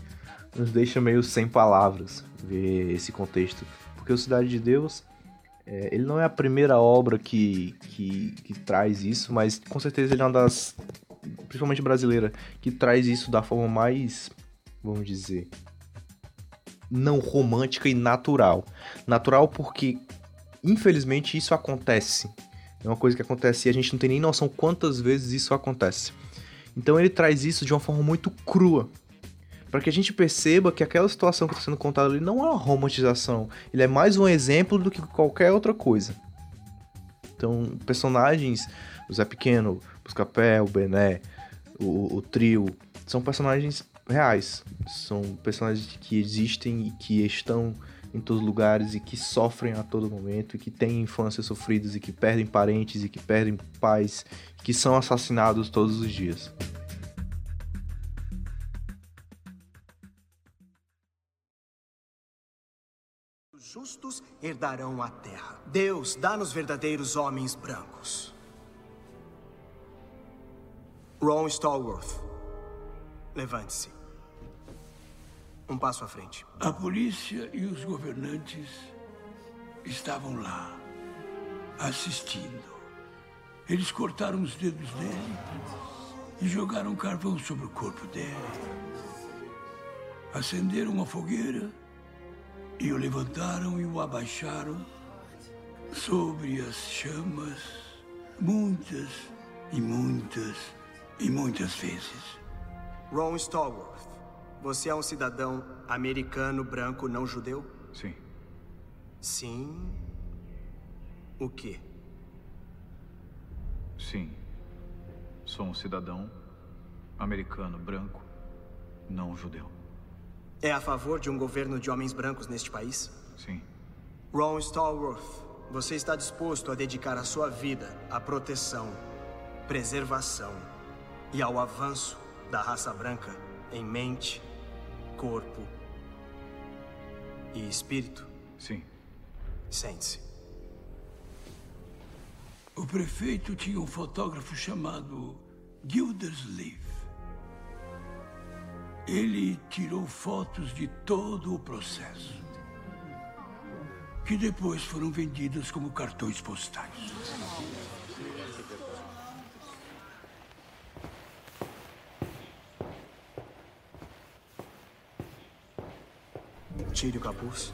nos deixa meio sem palavras ver esse contexto, porque o Cidade de Deus é, ele não é a primeira obra que, que, que traz isso, mas com certeza ele é uma das, principalmente brasileira, que traz isso da forma mais, vamos dizer, não romântica e natural. Natural porque, infelizmente, isso acontece. É uma coisa que acontece e a gente não tem nem noção quantas vezes isso acontece. Então ele traz isso de uma forma muito crua. Para que a gente perceba que aquela situação que está sendo contada ali não é uma romantização. Ele é mais um exemplo do que qualquer outra coisa. Então, personagens, o Zé Pequeno, Buscapé, o Bené, o, o trio, são personagens reais. São personagens que existem e que estão em todos os lugares e que sofrem a todo momento e que têm infâncias sofridas e que perdem parentes e que perdem pais, que são assassinados todos os dias. Os justos herdarão a terra. Deus dá-nos verdadeiros homens brancos. Ron Stallworth, levante-se. Um passo à frente. A polícia e os governantes estavam lá, assistindo. Eles cortaram os dedos dele e jogaram carvão sobre o corpo dele. Acenderam uma fogueira e o levantaram e o abaixaram sobre as chamas muitas e muitas e muitas vezes. Ron Stallworth, você é um cidadão americano branco não judeu? Sim. Sim. O quê? Sim. Sou um cidadão americano branco não judeu. É a favor de um governo de homens brancos neste país? Sim. Ron Stallworth, você está disposto a dedicar a sua vida à proteção, preservação e ao avanço da raça branca em mente, corpo e espírito? Sim. Sente-se. O prefeito tinha um fotógrafo chamado Gildersleeve. Ele tirou fotos de todo o processo, que depois foram vendidas como cartões postais. Tire o capuz.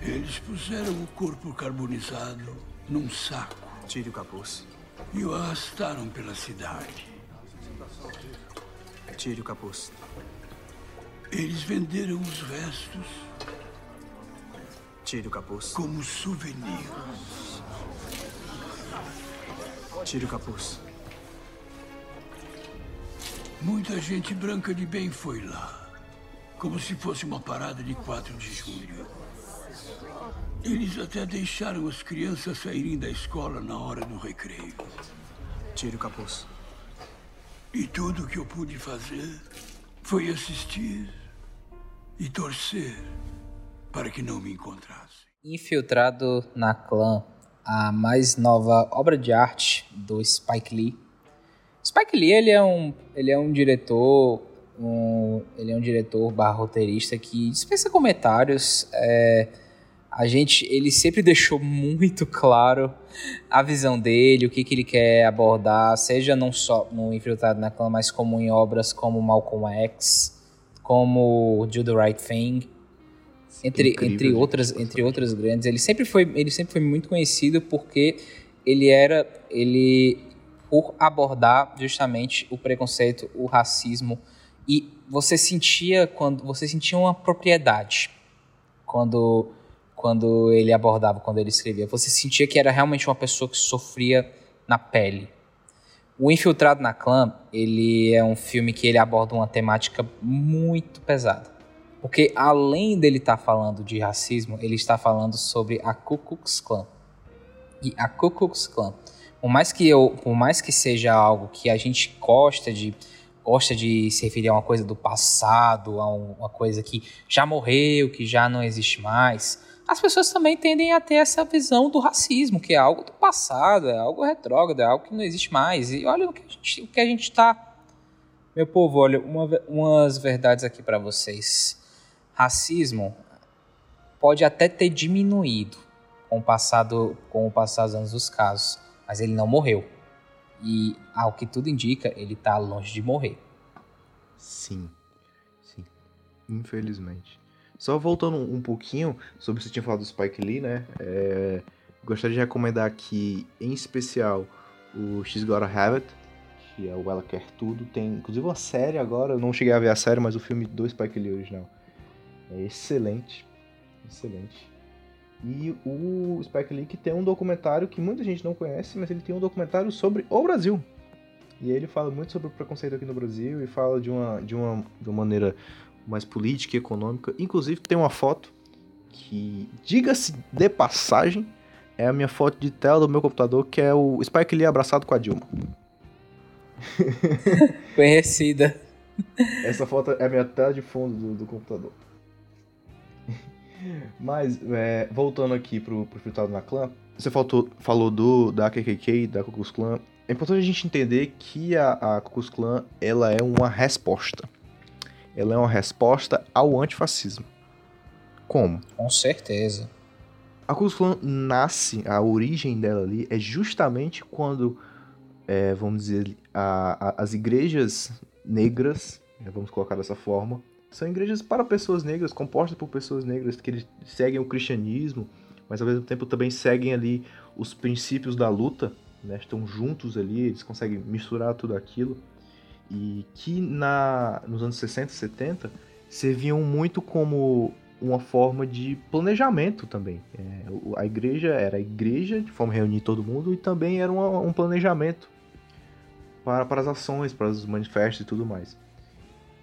Eles puseram o corpo carbonizado num saco. Tire o capuz. E o arrastaram pela cidade. Tire o capuz. Eles venderam os restos Tire o capuz. como souvenir. Tire o capuz. Muita gente branca de bem foi lá. Como se fosse uma parada de 4 de julho. Eles até deixaram as crianças saírem da escola na hora do recreio. Tire o capuz. E tudo o que eu pude fazer foi assistir e torcer para que não me encontrassem. Infiltrado na Clã, a mais nova obra de arte do Spike Lee. Spike Lee ele é um, ele é um diretor, um, ele é um diretor barra roteirista que dispensa comentários. É, a gente, ele sempre deixou muito claro a visão dele, o que, que ele quer abordar, seja não só no Infiltrado na Clã, mas como em obras como Malcolm X, como Do the Right Thing, entre, Incrível, entre gente, outras, entre outras grandes. Ele sempre foi, ele sempre foi muito conhecido porque ele era, ele por abordar justamente o preconceito, o racismo e você sentia quando você sentia uma propriedade quando quando ele abordava, quando ele escrevia. Você sentia que era realmente uma pessoa que sofria na pele. O Infiltrado na Clã, ele é um filme que ele aborda uma temática muito pesada. Porque além dele estar falando de racismo, ele está falando sobre a Ku Klux Klan. E a Ku Klux Klan, por mais que eu, por mais que seja algo que a gente gosta de gosta de se referir a uma coisa do passado, a um- uma coisa que já morreu, que já não existe mais, as pessoas também tendem a ter essa visão do racismo, que é algo do passado, é algo retrógrado, é algo que não existe mais. E olha o que a gente, está. Meu povo, olha, uma, umas verdades aqui para vocês. Racismo pode até ter diminuído com o, passado, com o passar dos anos dos casos, mas ele não morreu. E, ao que tudo indica, ele está longe de morrer. Sim, sim. Infelizmente. Só voltando um pouquinho sobre o que você tinha falado do Spike Lee, né? É, gostaria de recomendar aqui, em especial, o She's Gotta Have It, que é o Ela Quer Tudo. Tem inclusive uma série agora, eu não cheguei a ver a série, mas o filme do Spike Lee original é excelente. Excelente. E o Spike Lee que tem um documentário que muita gente não conhece, mas ele tem um documentário sobre o Brasil. E ele fala muito sobre o preconceito aqui no Brasil e fala de uma, de uma, de uma maneira mais política e econômica. Inclusive tem uma foto que, diga-se de passagem, é a minha foto de tela do meu computador, que é o Spike Lee abraçado com a Dilma. Conhecida. Essa foto é a minha tela de fundo do, do computador. Mas, é, voltando aqui pro, pro Fritado na Clã, você faltou, falou do, da KKK, da Ku Klux Klan. É importante a gente entender que a, a Ku Klux Klan ela é uma resposta. Ela é uma resposta ao antifascismo. Como? Com certeza. A Ku Klux Klan nasce, a origem dela ali é justamente quando, é, vamos dizer, a, a, as igrejas negras, né, vamos colocar dessa forma, são igrejas para pessoas negras, compostas por pessoas negras, que eles seguem o cristianismo, mas ao mesmo tempo também seguem ali os princípios da luta, né? estão juntos ali, eles conseguem misturar tudo aquilo, e que na, nos anos 60 e 70 serviam muito como uma forma de planejamento também. É, a igreja era a igreja, de forma reunir todo mundo, e também era uma, um planejamento para, para as ações, para os manifestos e tudo mais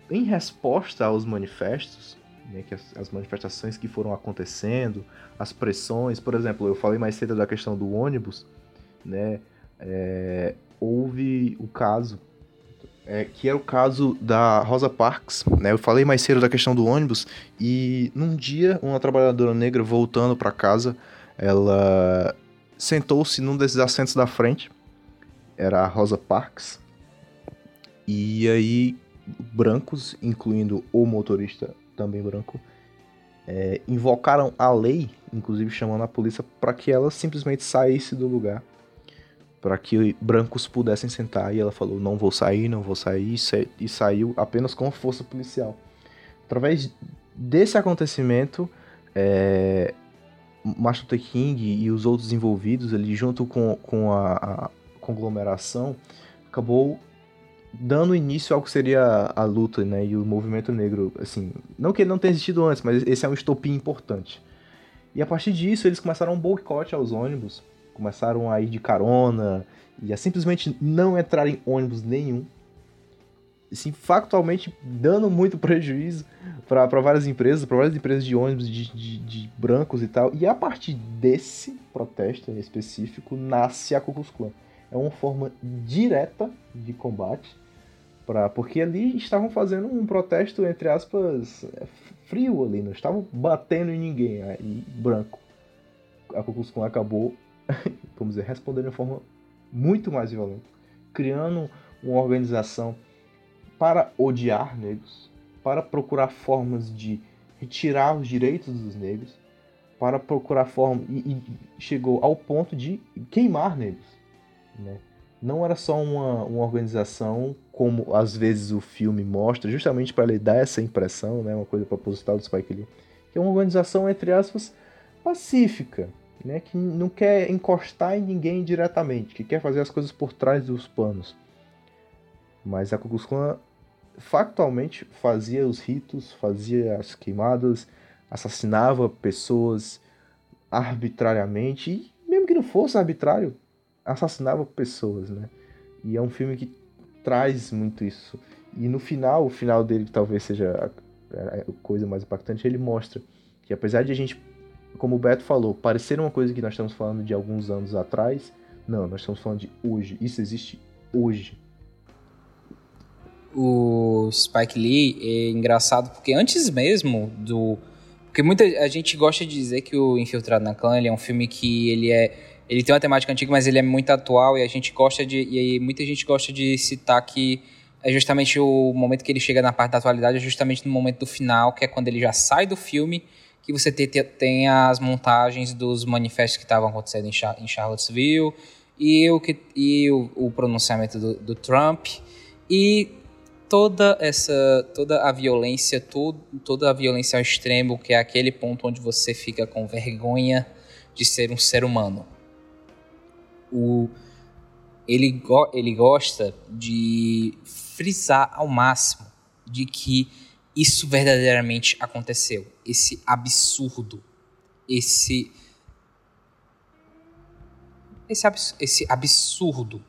em resposta aos manifestos, né, que as, as, manifestações que foram acontecendo, as pressões, por exemplo, eu falei mais cedo da questão do ônibus, né, é, houve o caso, é, que era o caso da Rosa Parks, né, eu falei mais cedo da questão do ônibus, e num dia, uma trabalhadora negra voltando para casa, ela sentou-se num desses assentos da frente, era a Rosa Parks, e aí brancos, incluindo o motorista também branco, é, invocaram a lei, inclusive chamando a polícia, para que ela simplesmente saísse do lugar, para que brancos pudessem sentar. E ela falou: Não vou sair, não vou sair, e saiu apenas com força policial. Através desse acontecimento, é, Martin King e os outros envolvidos ali, junto com, com a, a conglomeração, acabou dando início ao que seria a luta, né, e o movimento negro, assim, não que ele não tenha existido antes, mas esse é um estopim importante. E a partir disso, eles começaram um boicote aos ônibus, começaram a ir de carona e a simplesmente não entrar em ônibus nenhum. Assim, factualmente dando muito prejuízo para várias empresas, para várias empresas de ônibus de, de, de, brancos e tal. E a partir desse protesto em específico, nasce a Ku Klux Klan. É uma forma direta de combate Porque ali estavam fazendo um protesto, entre aspas, frio ali, não estavam batendo em ninguém, aí branco. A Klan acabou, vamos dizer, respondendo de forma muito mais violenta, criando uma organização para odiar negros, para procurar formas de retirar os direitos dos negros, para procurar formas e, e chegou ao ponto de queimar negros, né? Não era só uma, uma organização, como às vezes o filme mostra, justamente para lhe dar essa impressão, né, uma coisa proposital do Spike Lee, que é uma organização, entre aspas, pacífica, né, que não quer encostar em ninguém diretamente, que quer fazer as coisas por trás dos panos. Mas a Ku Klux Klan factualmente fazia os ritos, fazia as queimadas, assassinava pessoas arbitrariamente, e mesmo que não fosse arbitrário, assassinava pessoas, né? E é um filme que traz muito isso. E no final, o final dele que talvez seja a, coisa mais impactante, ele mostra que apesar de a gente, como o Beto falou, parecer uma coisa que nós estamos falando de alguns anos atrás, não, nós estamos falando de hoje. Isso existe hoje. O Spike Lee é engraçado porque antes mesmo do Porque muita a gente gosta de dizer que o Infiltrado na Clã ele é um filme que ele é ele tem uma temática antiga, mas ele é muito atual e a gente gosta de e aí muita gente gosta de citar que é justamente o momento que ele chega na parte da atualidade, é justamente no momento do final, que é quando ele já sai do filme, que você tem, tem as montagens dos manifestos que estavam acontecendo em, Char em Charlottesville e o, que, e o, o pronunciamento do, do Trump. E toda essa toda a violência todo, toda a violência ao extremo que é aquele ponto onde você fica com vergonha de ser um ser humano o ele, go, ele gosta de frisar ao máximo de que isso verdadeiramente aconteceu esse absurdo esse esse, abs esse absurdo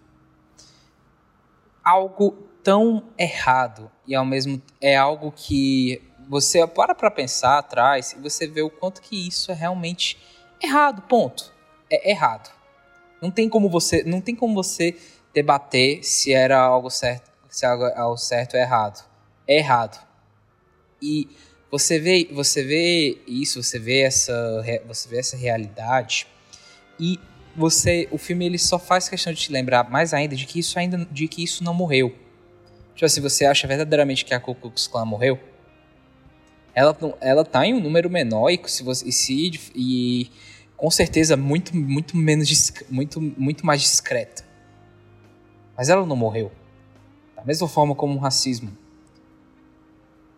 algo tão errado e ao mesmo é algo que você para para pensar atrás e você vê o quanto que isso é realmente errado, ponto. É errado. Não tem como você, não tem como você debater se era algo certo, se algo, algo certo ou errado. É errado. E você vê, você vê isso, você vê essa, você vê essa realidade e você, o filme ele só faz questão de te lembrar mais ainda de que isso ainda, de que isso não morreu. Tipo assim, você acha verdadeiramente que a Ku Klux Klan morreu? Ela, ela tá em um número menor e, se você, e, se, e com certeza muito, muito menos muito, muito mais discreta. Mas ela não morreu. Da mesma forma como o racismo.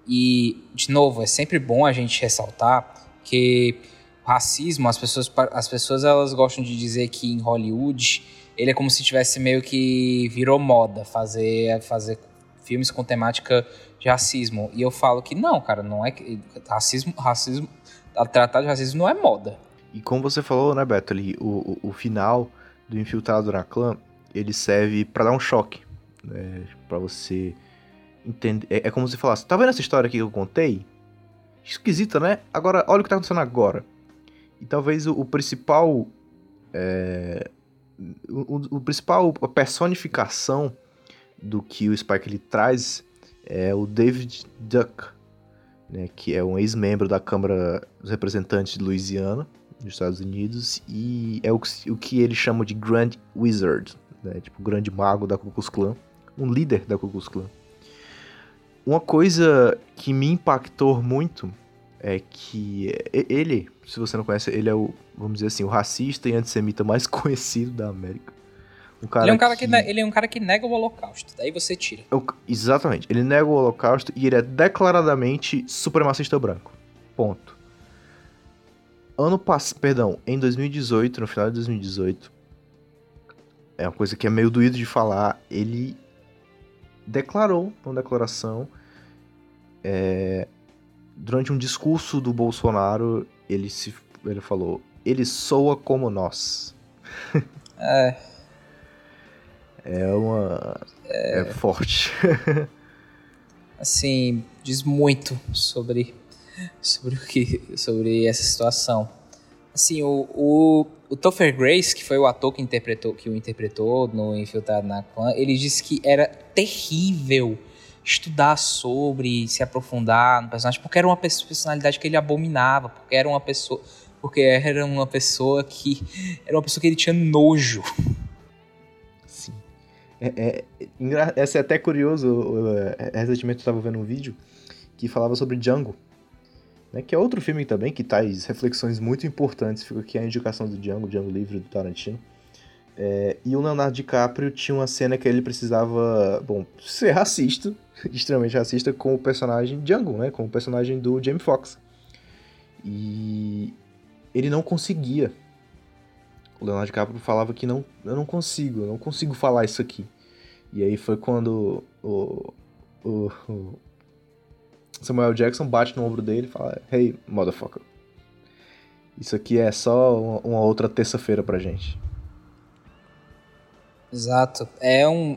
E, de novo, é sempre bom a gente ressaltar que racismo, as pessoas, as pessoas elas gostam de dizer que em Hollywood ele é como se tivesse meio que virou moda fazer, fazer filmes com temática de racismo. E eu falo que não, cara, não é racismo, racismo, tratar de racismo não é moda. E como você falou, né, Beto, ali, o, o, final do Infiltrado na Clã, ele serve para dar um choque, né, para você entender. É, é, como se falasse, tá vendo essa história aqui que eu contei? Esquisita, né? Agora, olha o que tá acontecendo agora. E talvez o, o principal. É, o, o, principal a personificação do que o Spike ele traz é o David Duck, né, que é um ex-membro da Câmara dos Representantes de Louisiana, dos Estados Unidos, e é o, o que ele chama de Grand Wizard, né, tipo o grande mago da Ku Klux Klan, um líder da Ku Klux Klan. Uma coisa que me impactou muito é que ele, se você não conhece, ele é o, vamos dizer assim, o racista e antissemita mais conhecido da América. Um ele, é um cara que... que... ele é um cara que nega o holocausto, daí você tira. Eu, exatamente, ele nega o holocausto e ele é declaradamente supremacista branco. Ponto. Ano passado, perdão, em 2018, no final de 2018, é uma coisa que é meio doído de falar, ele declarou uma declaração é, durante um discurso do Bolsonaro, ele se ele falou: "Ele soa como nós". É. É uma é, é forte. assim, diz muito sobre sobre o que sobre essa situação. Assim, o, o, o Topher Grace, que foi o ator que interpretou que o interpretou no Infiltrado na Clã, ele disse que era terrível estudar sobre, se aprofundar no personagem, porque era uma personalidade que ele abominava, porque era uma pessoa, porque era uma pessoa que era uma pessoa que ele tinha nojo. Sim. É, é, essa é até curioso. É, recentemente eu estava vendo um vídeo que falava sobre Django, né, que é outro filme também que traz reflexões muito importantes. Fica aqui a indicação do Django, Django Livre do Tarantino. É, e o Leonardo DiCaprio tinha uma cena que ele precisava, bom, ser racista, extremamente racista, com o personagem Django, né? Com o personagem do Jamie Foxx. E ele não conseguia. O Leonardo DiCaprio falava que não, eu não consigo, eu não consigo falar isso aqui. E aí foi quando o, o, o Samuel Jackson bate no ombro dele e fala: Hey, motherfucker. Isso aqui é só uma, outra terça-feira pra gente. Exato. É um.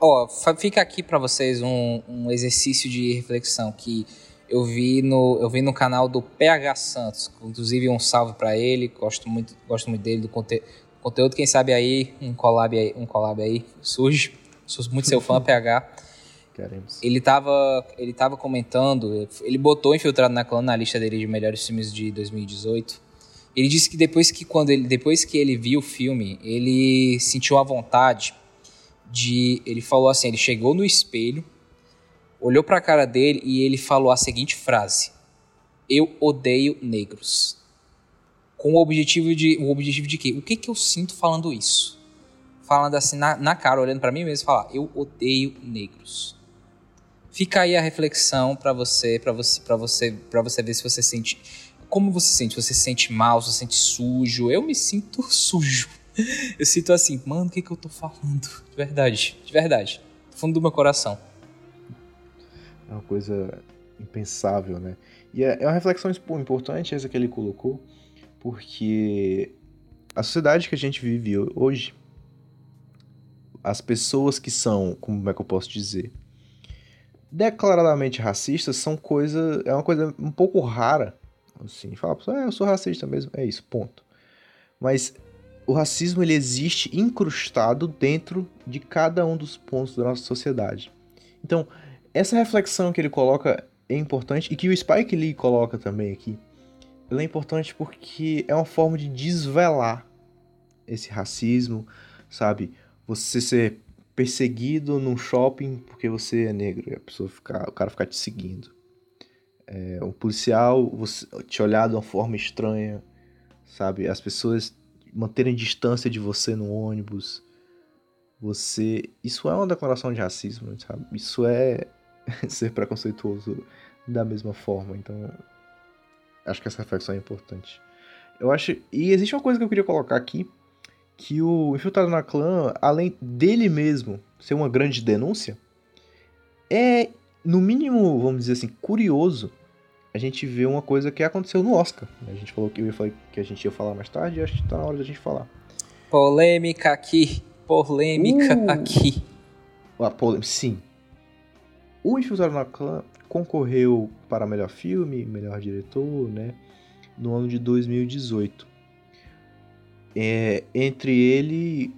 Ó, fica aqui para vocês um, um exercício de reflexão que eu vi no, eu vi no canal do PH Santos. Inclusive, um salve para ele. Gosto muito, gosto muito dele, do conte conteúdo. Quem sabe aí, um collab aí, um collab aí surge. Sou muito seu fã, PH. Queremos. Ele tava, ele tava comentando, ele botou Infiltrado na Clã na lista dele de melhores filmes de 2018. Ele disse que depois que quando ele depois que ele viu o filme, ele sentiu a vontade de, ele falou assim, ele chegou no espelho, olhou pra cara dele e ele falou a seguinte frase: Eu odeio negros. Com o objetivo de, o objetivo de quê? O que que eu sinto falando isso? Falando assim na, na cara, olhando pra mim mesmo, falar: Eu odeio negros. Fica aí a reflexão pra você, para você, para você, para você ver se você sente como você se sente? Você se sente mal, você se sente sujo? Eu me sinto sujo. Eu sinto assim, mano, o que, que eu tô falando? De verdade, de verdade. Do fundo do meu coração. É uma coisa impensável, né? E é é uma reflexão importante essa que ele colocou, porque a sociedade que a gente vive ho- hoje, as pessoas que são, como é que eu posso dizer, declaradamente racistas são coisa, é uma coisa um pouco rara, assim, fala, ah, eu sou racista mesmo, é isso, ponto. Mas o racismo ele existe incrustado dentro de cada um dos pontos da nossa sociedade. Então, essa reflexão que ele coloca é importante e que o Spike Lee coloca também aqui. Ela é importante porque é uma forma de desvelar esse racismo, sabe? Você ser perseguido num shopping porque você é negro e a pessoa ficar, o cara ficar te seguindo. É, um policial você, te olhar de uma forma estranha, sabe? As pessoas manterem distância de você no ônibus. Você. Isso é uma declaração de racismo, sabe? Isso é ser preconceituoso da mesma forma. Então, acho que essa reflexão é importante. Eu acho. E existe uma coisa que eu queria colocar aqui. Que o Infiltrado na Clã, além dele mesmo ser uma grande denúncia, é, no mínimo, vamos dizer assim, curioso a gente ver uma coisa que aconteceu no Oscar. A gente falou que eu ia falar que a gente ia falar mais tarde e acho que tá na hora da gente falar. Polêmica aqui. Polêmica Uh. aqui. A polê- Sim. O Infiltrado na Clã concorreu para melhor filme, melhor diretor, né? No ano de 2018. É, entre ele,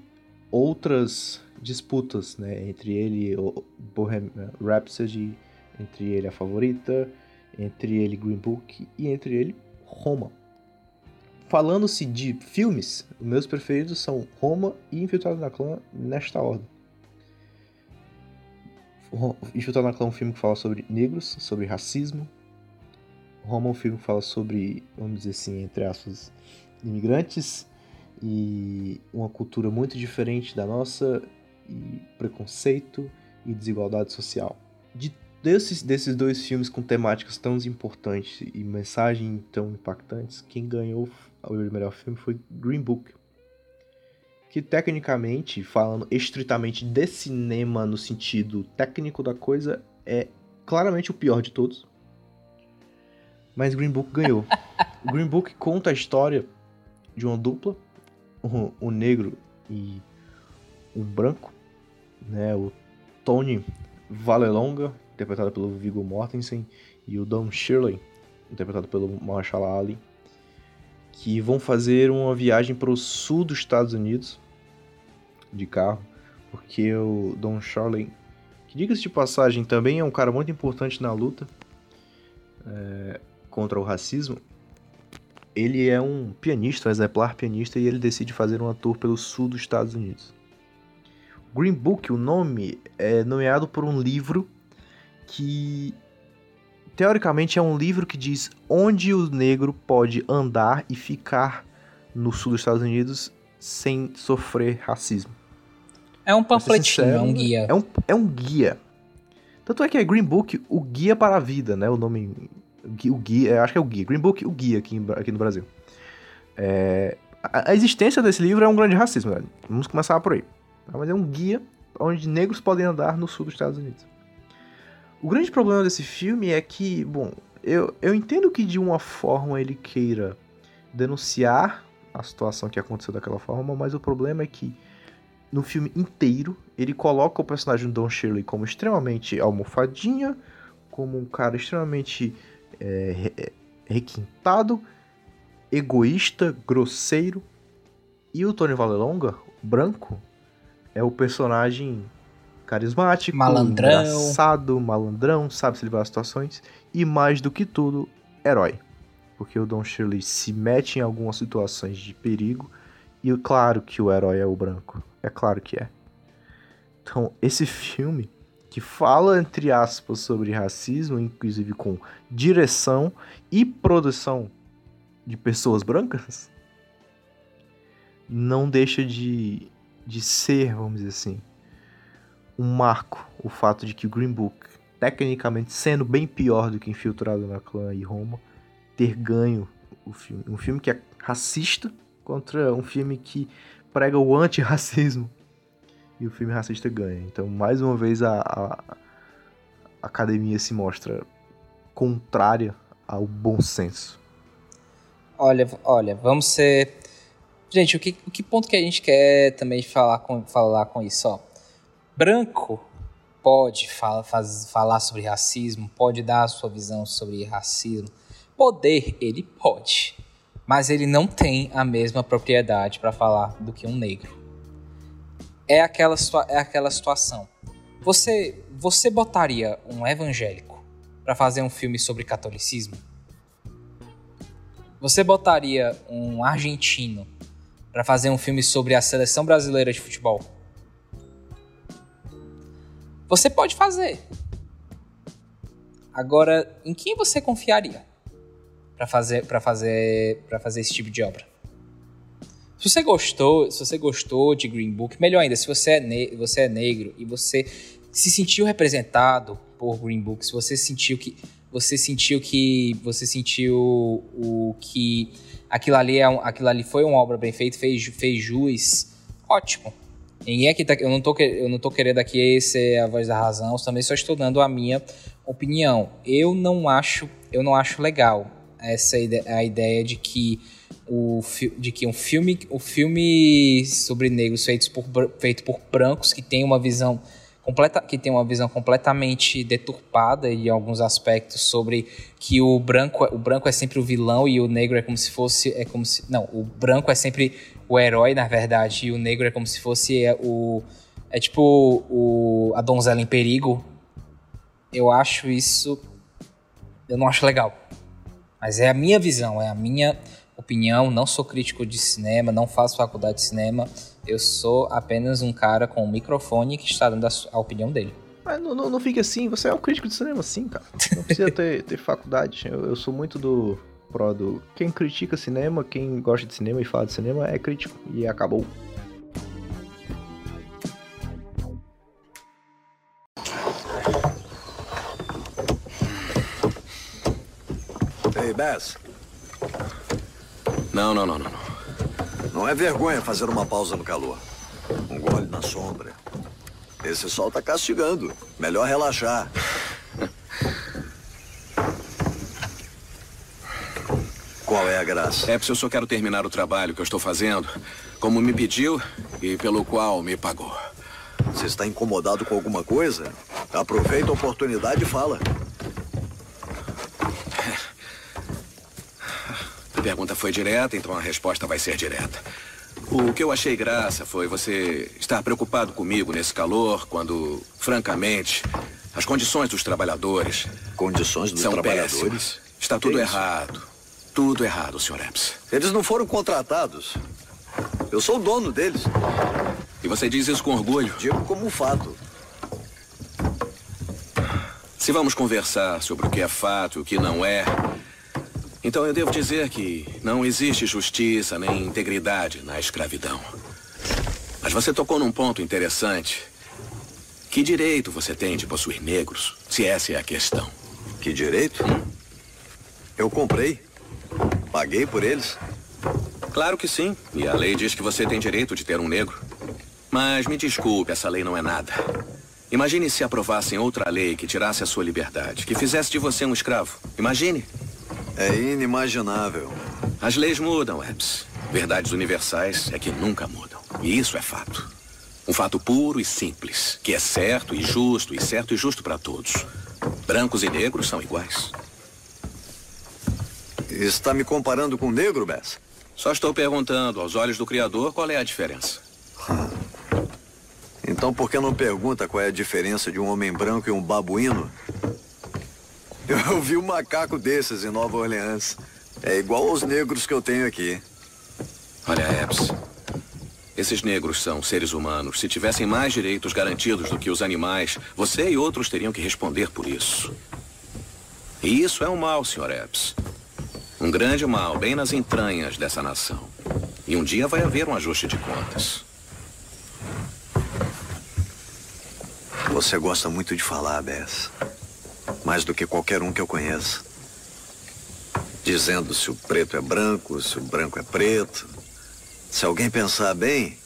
outras disputas, né? Entre ele, o Bohemian Rhapsody, entre ele A Favorita, entre ele Green Book e entre ele Roma. Falando-se de filmes, meus preferidos são Roma e Infiltrado na Clã nesta ordem. Infiltrado na Clã é um filme que fala sobre negros, sobre racismo. Roma é um filme que fala sobre, vamos dizer assim, entre aspas, imigrantes e uma cultura muito diferente da nossa, e preconceito e desigualdade social. De desses, desses dois filmes com temáticas tão importantes e mensagens tão impactantes, quem ganhou o melhor filme foi Green Book. Que tecnicamente, falando estritamente de cinema no sentido técnico da coisa, é claramente o pior de todos. Mas Green Book ganhou. Green Book conta a história de uma dupla, um, negro e um branco, né? O Tony Vallelonga, interpretado pelo Viggo Mortensen, e o Don Shirley, interpretado pelo Mahershala Ali, que vão fazer uma viagem para o sul dos Estados Unidos de carro, porque o Don Shirley, que diga-se de passagem, também é um cara muito importante na luta é, contra o racismo, ele é um pianista, um exemplar pianista, e ele decide fazer uma tour pelo sul dos Estados Unidos. Green Book, o nome, é nomeado por um livro que teoricamente é um livro que diz onde o negro pode andar e ficar no sul dos Estados Unidos sem sofrer racismo. É um panfletinho, é um guia. É um, é um guia. Tanto é que é Green Book, o guia para a vida, né? O nome. O guia, eu acho que é o guia. Green Book, o guia aqui, em aqui no Brasil. É, a, a existência desse livro é um grande racismo, velho. Vamos começar por aí. tá? Mas é um guia onde negros podem andar no sul dos Estados Unidos. O grande problema desse filme é que, bom, eu, eu entendo que de uma forma ele queira denunciar a situação que aconteceu daquela forma, mas o problema é que no filme inteiro ele coloca o personagem do Don Shirley como extremamente almofadinha, como um cara extremamente é, re- requintado, egoísta, grosseiro. E o Tony Vallelonga, branco, é o personagem carismático, Malandrão. engraçado, malandrão, sabe se livrar das situações e mais do que tudo, herói. Porque o Don Shirley se mete em algumas situações de perigo e claro que o herói é o branco. É claro que é. Então, esse filme que fala entre aspas sobre racismo, inclusive com direção e produção de pessoas brancas, não deixa de, de ser, vamos dizer assim, um marco o fato de que o Green Book, tecnicamente sendo bem pior do que Infiltrado na Clã e Roma, ter ganho o filme. Um filme que é racista contra um filme que prega o antirracismo. E o filme racista ganha. Então, mais uma vez, a, a, academia se mostra contrária ao bom senso. Olha, olha, vamos ser. Gente, o que, o que ponto que a gente quer também falar com, falar com isso? Ó, branco pode fala, faz, falar sobre racismo, pode dar a sua visão sobre racismo. Poder, ele pode. Mas ele não tem a mesma propriedade para falar do que um negro. É aquela, é aquela situação. Você, você botaria um evangélico para fazer um filme sobre catolicismo? Você botaria um argentino para fazer um filme sobre a seleção brasileira de futebol? Você pode fazer. Agora, em quem você confiaria para fazer para fazer para fazer esse tipo de obra? Se você gostou, se você gostou de Green Book, melhor ainda, se você é, você é negro e você se sentiu representado por Green Book, se você sentiu que você sentiu que você sentiu o que aquilo ali é um, aquilo ali foi uma obra bem feita, fez fez jus, ótimo. Ninguém aqui tá, eu não tô eu não tô querendo aqui ser a voz da razão, também só estou dando a minha opinião. Eu não acho, eu não acho legal essa ide a ideia de que o de que um filme, o filme sobre negros feitos por feito por brancos que tem uma visão completa, que tem uma visão completamente deturpada em alguns aspectos sobre que o branco, é- o branco é sempre o vilão e o negro é como se fosse é como se não, o branco é sempre o herói na verdade e o negro é como se fosse é, o é tipo o a donzela em perigo. Eu acho isso eu não acho legal. Mas é a minha visão, é a minha opinião. Não sou crítico de cinema, não faço faculdade de cinema. Eu sou apenas um cara com um microfone que está dando a, a opinião dele. Mas não, não, não fique assim, você é um crítico de cinema sim, cara. Não precisa ter, ter faculdade. Eu, eu sou muito do pró do. Quem critica cinema, quem gosta de cinema e fala de cinema é crítico. E acabou. Ei, Bess, Não, não, não, não. não. é vergonha fazer uma pausa no calor. Um gole na sombra. Esse sol tá castigando. Melhor relaxar. Qual é a graça? É porque eu só quero terminar o trabalho que eu estou fazendo, como me pediu e pelo qual me pagou. Você está incomodado com alguma coisa? Aproveita a oportunidade e fala. Pergunta foi direta, então a resposta vai ser direta. O que eu achei graça foi você estar preocupado comigo nesse calor, quando, francamente, as condições dos trabalhadores. Condições dos são trabalhadores? péssimas. Está tudo isso? errado. Tudo errado, Sr. Epps. Eles não foram contratados. Eu sou o dono deles. E você diz isso com orgulho? Digo como um fato. Se vamos conversar sobre o que é fato e o que não é, então eu devo dizer que não existe justiça nem integridade na escravidão. Mas você tocou num ponto interessante. Que direito você tem de possuir negros, se essa é a questão? Que direito? Eu comprei. Paguei por eles. Claro que sim. E a lei diz que você tem direito de ter um negro. Mas me desculpe, essa lei não é nada. Imagine se aprovassem outra lei que tirasse a sua liberdade, que fizesse de você um escravo. Imagine. É inimaginável. As leis mudam, Epps. Verdades universais é que nunca mudam. E isso é fato. Um fato puro e simples, que é certo e justo, e certo e justo para todos. Brancos e negros são iguais. Está me comparando com negro, Bess? Só estou perguntando, aos olhos do Criador, qual é a diferença. Então Então por que não pergunta qual é a diferença de um homem branco e um babuíno? Eu vi um macaco desses em Nova Orleans. É igual aos negros que eu tenho aqui. Olha, Epps. Esses negros são seres humanos. Se tivessem mais direitos garantidos do que os animais, você e outros teriam que responder por isso. E isso é um mal, Sr. Epps. Um grande mal, bem nas entranhas dessa nação. E um dia vai haver um ajuste de contas. Você gosta muito de falar, Bess. Mais do que qualquer um que eu conheça. Dizendo se o preto é branco, se o branco é preto. Se alguém pensar bem,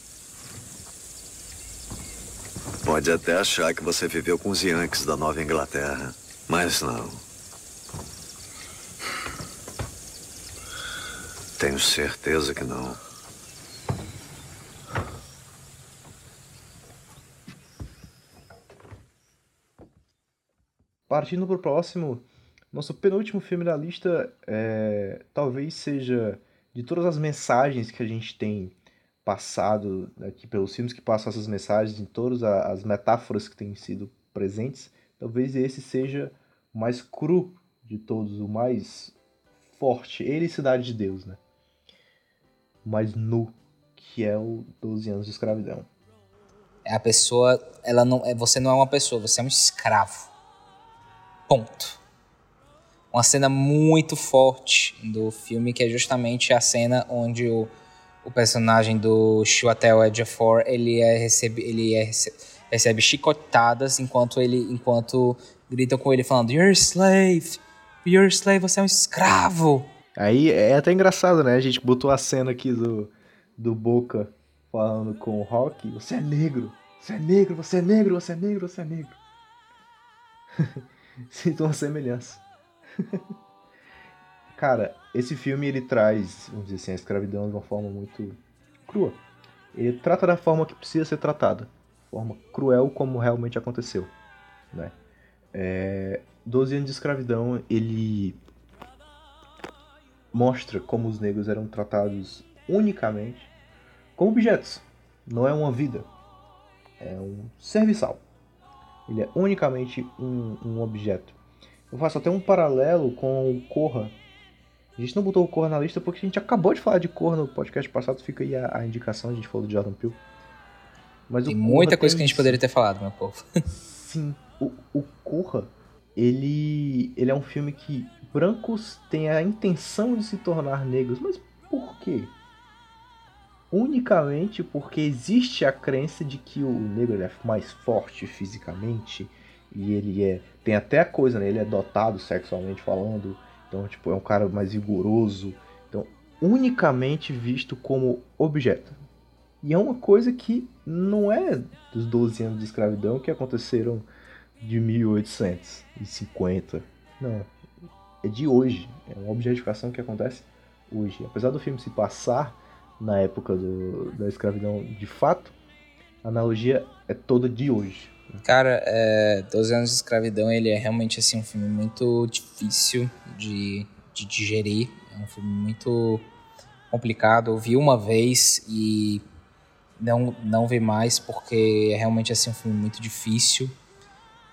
pode até achar que você viveu com os Yankees da Nova Inglaterra. Mas não. Tenho certeza que não. Partindo pro próximo, nosso penúltimo filme da lista é, talvez seja de todas as mensagens que a gente tem passado aqui pelos filmes que passam essas mensagens, em todas as metáforas que têm sido presentes, talvez esse seja o mais cru de todos, o mais forte, ele Cidade de Deus, né? O mais nu, que é o 12 anos de escravidão. É a pessoa, ela não, é, você não é uma pessoa, você é um escravo. Ponto. Uma cena muito forte do filme, que é justamente a cena onde o, o personagem do Chiwetel Ejiofor, ele é recebe, ele é recebe chicotadas enquanto ele enquanto gritam com ele falando You're a slave, you're a slave, você é um escravo. Aí é até engraçado, né? A gente botou a cena aqui do, do Boca falando com o Rock, você é negro, você é negro, você é negro, você é negro, você é negro. Sinto uma semelhança. Cara, esse filme ele traz, vamos dizer assim, a escravidão de uma forma muito crua. Ele trata da forma que precisa ser tratada, forma cruel como realmente aconteceu, né? É, 12 anos de escravidão, ele mostra como os negros eram tratados unicamente como objetos. Não é uma vida, é um serviçal. Ele é unicamente um, um objeto. Eu faço até um paralelo com o Corra. A gente não botou o Corra na lista porque a gente acabou de falar de Corra no podcast passado, fica aí a, a indicação, a gente falou de Jordan Peele. Mas tem muita coisa tem... que a gente poderia ter falado, meu povo. Sim, o, o Corra, ele, ele é um filme que brancos têm a intenção de se tornar negros, mas por quê? Unicamente porque existe a crença de que o negro é mais forte fisicamente e ele é tem até a coisa, né? Ele é dotado sexualmente falando, então tipo é um cara mais vigoroso, então unicamente visto como objeto. E é uma coisa que não é dos 12 anos de escravidão que aconteceram de 1850. Não, é de hoje. É uma objetificação que acontece hoje. Apesar do filme se passar na época do, da escravidão de fato, a analogia é toda de hoje. Cara, é, 12 anos de escravidão, ele é realmente assim um filme muito difícil de, de digerir. É um filme muito complicado. Eu vi uma vez e não, não vi mais porque é realmente assim um filme muito difícil.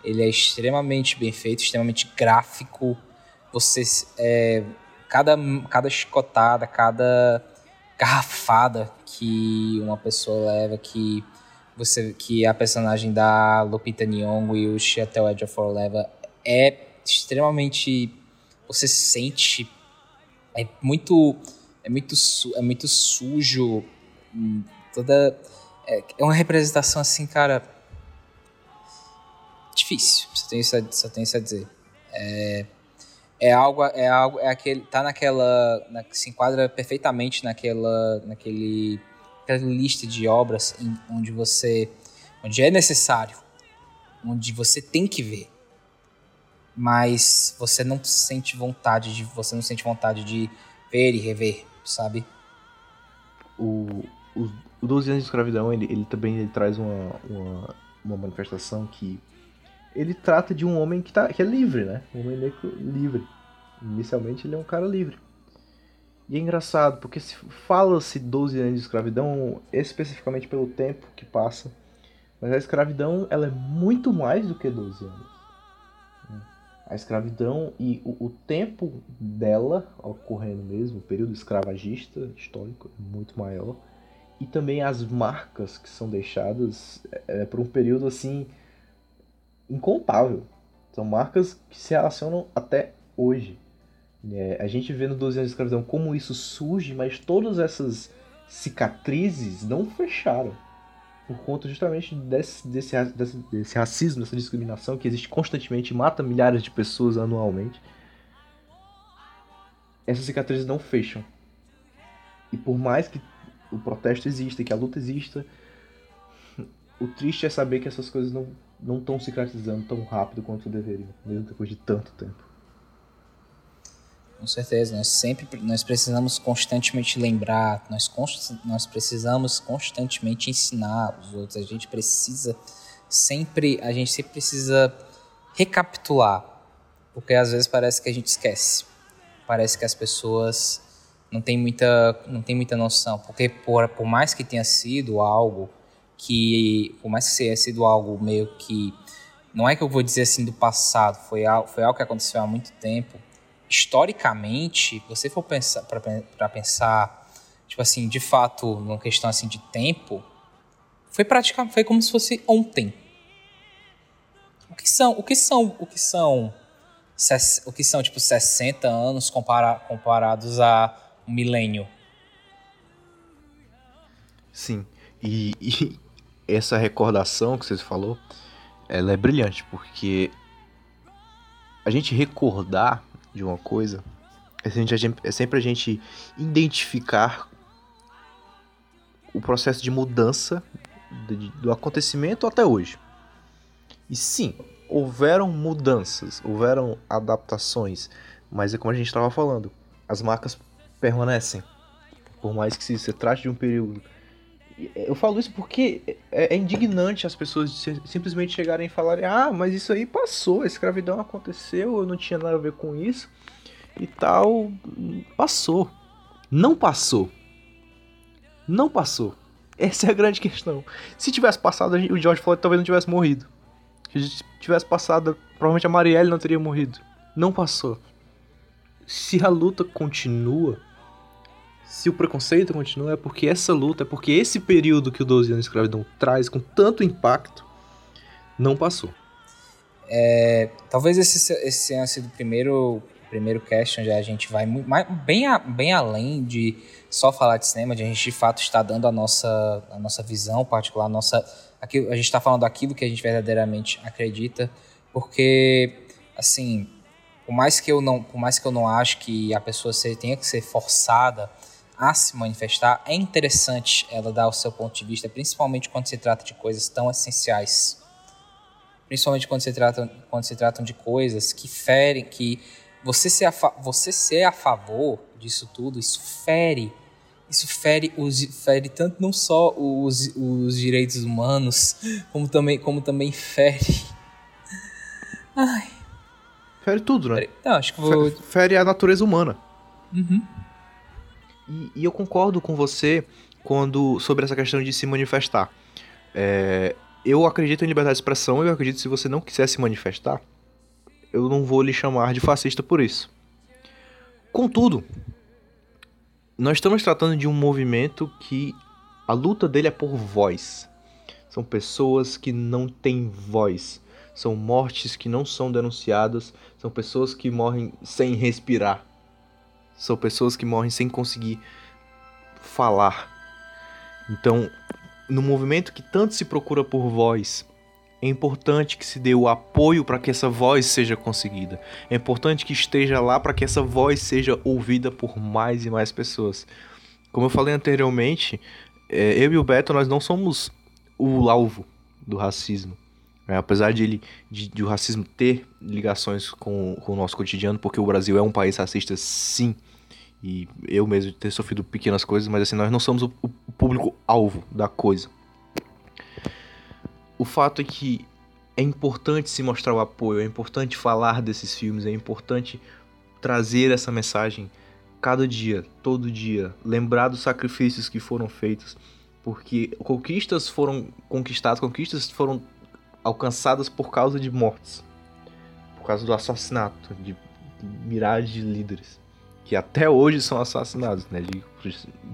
Ele é extremamente bem feito, extremamente gráfico. Você é, cada cada chicotada, cada garrafada que uma pessoa leva que você que a personagem da Lupita Nyong'o e o Chiwetel Ejiofor leva é extremamente você sente é muito é muito é muito sujo hum, toda é, é uma representação assim cara difícil só tenho isso a, só tenho isso a dizer. É, é algo é algo é aquele tá naquela na, se enquadra perfeitamente naquela naquele aquela lista de obras em, onde você onde é necessário, onde você tem que ver, mas você não sente vontade de você não sente vontade de ver e rever, sabe? O, o, o 12 anos de escravidão ele, ele também ele traz uma, uma, uma manifestação que ele trata de um homem que, tá, que é livre, né? Um homem negro livre. Inicialmente ele é um cara livre. E é engraçado, porque se fala-se 12 anos de escravidão especificamente pelo tempo que passa Mas a escravidão, ela é muito mais do que 12 anos. A escravidão e o, o tempo dela ocorrendo mesmo, o período escravagista histórico, é muito maior. E também as marcas que são deixadas é, por um período assim incontável. São marcas que se relacionam até hoje. É, a gente vê no 12 anos de escravidão como isso surge, mas todas essas cicatrizes não fecharam. Por conta justamente desse, desse, desse, desse racismo, dessa discriminação que existe constantemente, mata milhares de pessoas anualmente. Essas cicatrizes não fecham. E por mais que o protesto exista, que a luta exista, o triste é saber que essas coisas não não estão cicatrizando tão rápido quanto deveriam, mesmo depois de tanto tempo. Com certeza, nós sempre nós precisamos constantemente lembrar, nós, const, nós precisamos constantemente ensinar os outros, a gente precisa sempre, a gente sempre precisa recapitular, porque às vezes parece que a gente esquece, parece que as pessoas não têm muita, não têm muita noção, porque por, por mais que tenha sido algo que, por mais que tenha sido algo meio que, não é que eu vou dizer assim do passado, foi algo, foi algo que aconteceu há muito tempo, historicamente, você for pensar para pensar, tipo assim, de fato, numa questão assim de tempo, foi praticamente foi como se fosse ontem. O que são, o que são, o que são, o que são tipo 60 anos compara, comparados a um milênio? Sim. E, e essa recordação que você falou, ela é brilhante, porque a gente recordar de uma coisa, é sempre a gente identificar o processo de mudança do acontecimento até hoje. E sim, houveram mudanças, houveram adaptações, mas é como a gente estava falando, as marcas permanecem. Por mais que se, se trate de um período. Eu falo isso porque é, é indignante as pessoas simplesmente chegarem e falarem: ah, mas isso aí passou, a escravidão aconteceu, eu não tinha nada a ver com isso e tal. Passou. Não passou. Não passou. Essa é a grande questão. Se tivesse passado, o George Floyd talvez não tivesse morrido. Se tivesse passado, provavelmente a Marielle não teria morrido. Não passou. Se a luta continua, se o preconceito continua, é porque essa luta, é porque esse período que o 12 anos de escravidão traz com tanto impacto, não passou. É, talvez esse, esse tenha sido o primeiro primeiro cast onde a gente vai mais, bem, a, bem além de só falar de cinema, de a gente de fato está dando a nossa, a nossa visão particular, a, nossa, aquilo, a gente está falando daquilo que a gente verdadeiramente acredita, porque, assim, por mais que eu não, por mais que eu não acho que a pessoa tenha que ser forçada a se manifestar, é interessante ela dar o seu ponto de vista, principalmente quando se trata de coisas tão essenciais. Principalmente quando se, trata, quando se tratam de coisas que ferem, que você ser, a você ser a favor disso tudo, isso fere. Isso fere, os, fere tanto não só os, os direitos humanos, como também, como também fere. Ai. Fere tudo, né? Não, acho que vou... Fere a natureza humana. Uhum. E, e, eu concordo com você quando sobre essa questão de se manifestar. É, eu acredito em liberdade de expressão e eu acredito que se você não quiser se manifestar, eu não vou lhe chamar de fascista por isso. Contudo, nós estamos tratando de um movimento que a luta dele é por voz. São pessoas que não têm voz. São mortes que não são denunciadas. São pessoas que morrem sem respirar. São pessoas que morrem sem conseguir falar. Então, no movimento que tanto se procura por voz, é importante que se dê o apoio para que essa voz seja conseguida. É importante que esteja lá para que essa voz seja ouvida por mais e mais pessoas. Como eu falei anteriormente, é, eu e o Beto nós não somos o alvo do racismo. É, apesar de, ele, de, de, o racismo ter ligações com, com o nosso cotidiano, porque o Brasil é um país racista, sim. E eu mesmo ter sofrido pequenas coisas, mas assim, nós não somos o, o público-alvo da coisa o fato é que é importante se mostrar o apoio, é importante falar desses filmes, é importante trazer essa mensagem cada dia, todo dia, lembrar dos sacrifícios que foram feitos Porque conquistas foram conquistadas, conquistas foram alcançadas por causa de mortes. Por causa do assassinato de milhares de líderes. Que até hoje são assassinados, né?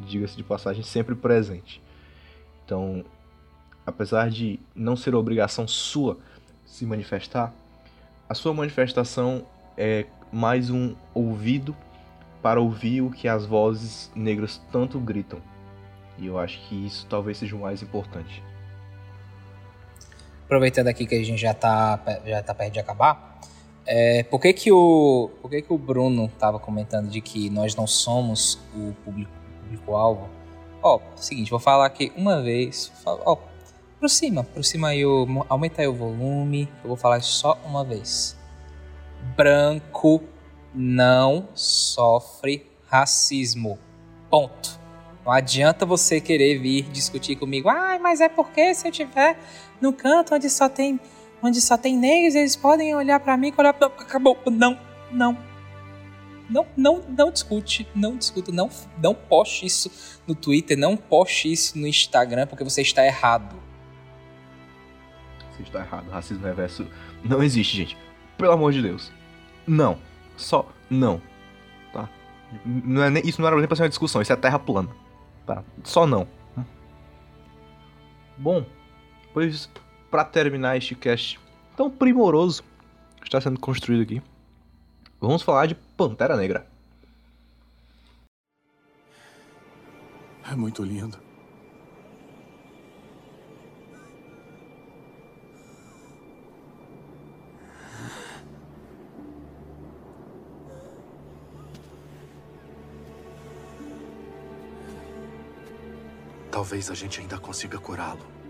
Diga-se de passagem, sempre presente. Então, apesar de não ser obrigação sua se manifestar, a sua manifestação é mais um ouvido para ouvir o que as vozes negras tanto gritam. E eu acho que isso talvez seja o mais importante. Aproveitando aqui que a gente já está já tá perto de acabar, é, por que que o, por que que o Bruno estava comentando de que nós não somos o público, público-alvo? Ó, seguinte, vou falar aqui uma vez, ó, aproxima, aproxima aí, o, aumenta aí o volume, eu vou falar só uma vez. Branco não sofre racismo. Ponto. Não adianta você querer vir discutir comigo. Ah, mas é porque se eu tiver no canto onde só tem onde só tem negros, eles podem olhar para mim e olhar acabou. Não, não. Não, não, não discute, não discuta, não, não poste isso no Twitter, não poste isso no Instagram, porque você está errado. Você está errado. Racismo reverso não existe, gente. Pelo amor de Deus. Não. Só não. Tá? Não é nem, isso não era nem pra ser uma discussão, isso é terra plana. Tá? Só não. Bom, pois para terminar este cast tão primoroso que está sendo construído aqui, vamos falar de Pantera Negra. É muito lindo. Talvez a gente ainda consiga curá-lo.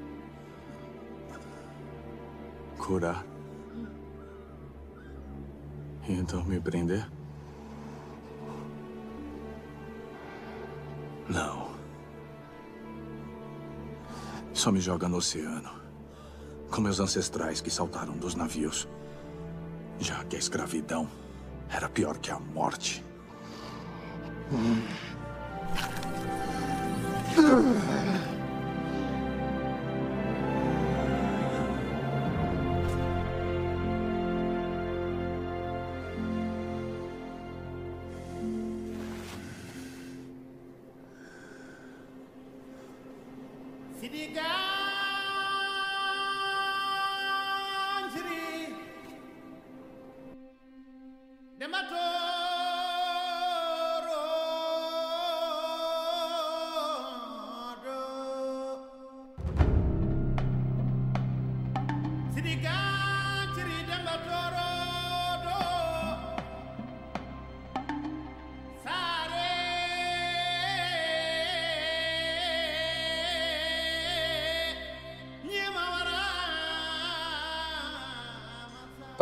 Curar? E então me prender? Não. Só me joga no oceano. Com meus ancestrais que saltaram dos navios. Já que a escravidão era pior que a morte.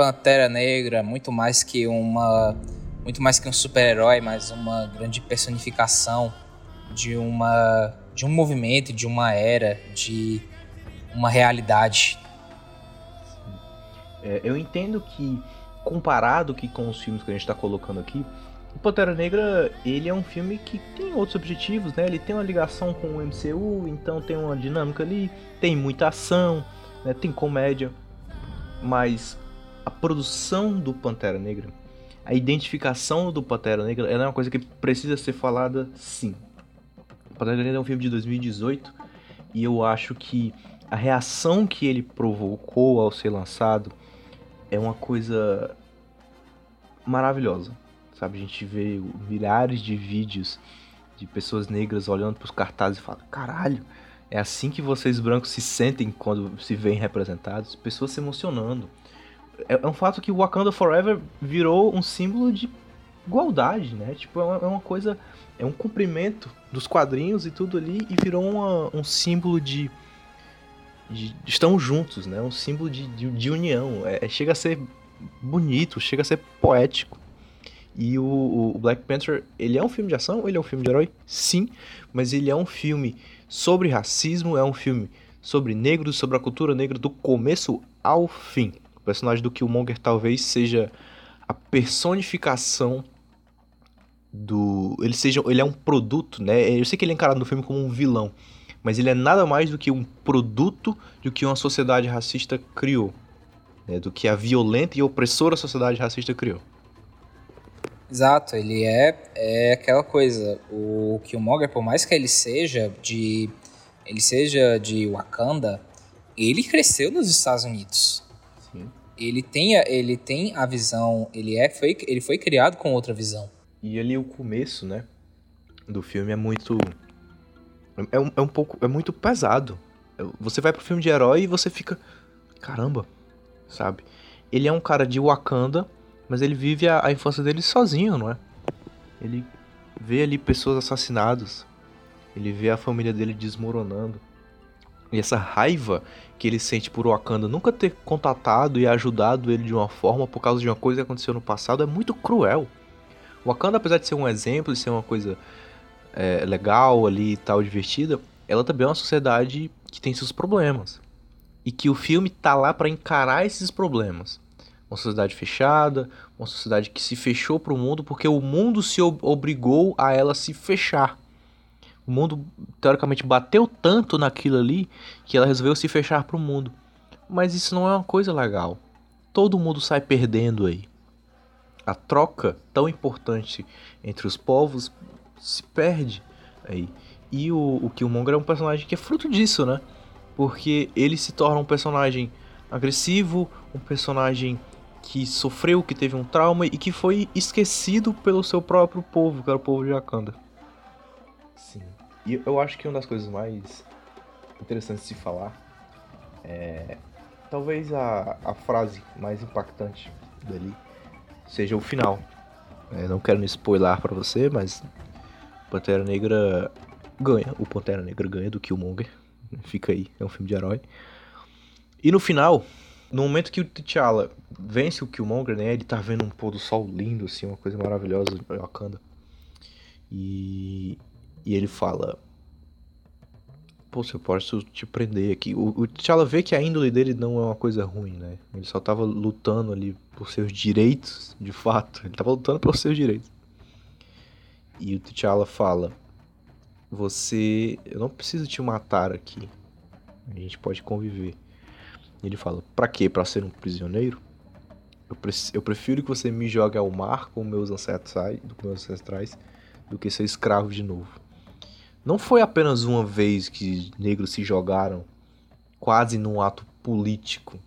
Pantera Negra muito mais que uma muito mais que um super-herói, mas uma grande personificação de uma de um movimento, de uma era, de uma realidade. É, eu entendo que comparado que com os filmes que a gente está colocando aqui, o Pantera Negra ele é um filme que tem outros objetivos, né? Ele tem uma ligação com o MCU, então tem uma dinâmica ali, tem muita ação, né? tem comédia, mas a produção do Pantera Negra, a identificação do Pantera Negra, é uma coisa que precisa ser falada sim. O Pantera Negra é um filme de 2018 e eu acho que a reação que ele provocou ao ser lançado é uma coisa maravilhosa. Sabe, a gente vê milhares de vídeos de pessoas negras olhando para os cartazes e falando: caralho, é assim que vocês brancos se sentem quando se veem representados? Pessoas se emocionando é, é um fato que o Wakanda Forever virou um símbolo de igualdade, né? Tipo, é uma, é uma coisa. É um cumprimento dos quadrinhos e tudo ali e virou uma, um símbolo de, de. Estão juntos, né? Um símbolo de, de, de união. É, é, chega a ser bonito, chega a ser poético. E o, o, Black Panther, ele é um filme de ação? Ele é um filme de herói? Sim, mas ele é um filme sobre racismo, é um filme sobre negros, sobre a cultura negra do começo ao fim. O personagem do Killmonger talvez seja a personificação do. Ele seja. Ele é um produto, né? Eu sei que ele é encarado no filme como um vilão. mas ele é nada mais do que um produto do que uma sociedade racista criou, né? do que a violenta e opressora sociedade racista criou. Exato, ele é, é aquela coisa. O Killmonger, por mais que ele seja de. Ele seja de Wakanda, ele cresceu nos Estados Unidos. Ele tem, a, ele tem a visão. Ele, é, foi, ele foi criado com outra visão. E ali o começo, né? Do filme é muito. É um, é um pouco. É muito pesado. Você vai pro filme de herói e você fica. Caramba, sabe? Ele é um cara de Wakanda mas ele vive a, a infância dele sozinho, não é? Ele vê ali pessoas assassinadas, ele vê a família dele desmoronando. E essa raiva que ele sente por Wakanda nunca ter contatado e ajudado ele de uma forma por causa de uma coisa que aconteceu no passado é muito cruel. Wakanda, apesar de ser um exemplo, de ser uma coisa é, legal ali e tal, divertida, ela também é uma sociedade que tem seus problemas. E que o filme tá lá para encarar esses problemas uma sociedade fechada, uma sociedade que se fechou para o mundo porque o mundo se obrigou a ela se fechar. O mundo, teoricamente, bateu tanto naquilo ali que ela resolveu se fechar para o mundo. Mas isso não é uma coisa legal. Todo mundo sai perdendo aí. A troca tão importante entre os povos se perde aí. E o, o Killmonger é um personagem que é fruto disso, né? Porque ele se torna um personagem agressivo, um personagem que sofreu, que teve um trauma e que foi esquecido pelo seu próprio povo, que era o povo de Wakanda. E eu acho que uma das coisas mais interessantes de se falar é. Talvez a, a frase mais impactante dali seja o final. Não quero me spoiler para você, mas Pantera Negra ganha. O Pantera Negra ganha do Killmonger. Fica aí, é um filme de herói. E no final, no momento que o T'Challa vence o Killmonger, né? Ele tá vendo um pôr do sol lindo, assim, uma coisa maravilhosa, Wakanda. E, e ele fala... Pô, se eu posso te prender aqui. O, o T'Challa vê que a índole dele não é uma coisa ruim, né? Ele só tava lutando ali por seus direitos, de fato. Ele tava lutando por seus direitos. E o T'Challa fala... Você... Eu não preciso te matar aqui. A gente pode conviver. Ele fala: Pra quê? Pra ser um prisioneiro? Eu, eu prefiro que você me jogue ao mar com meus ancestrais, com meus ancestrais do que ser escravo de novo. Não foi apenas uma vez que negros se jogaram quase num ato político.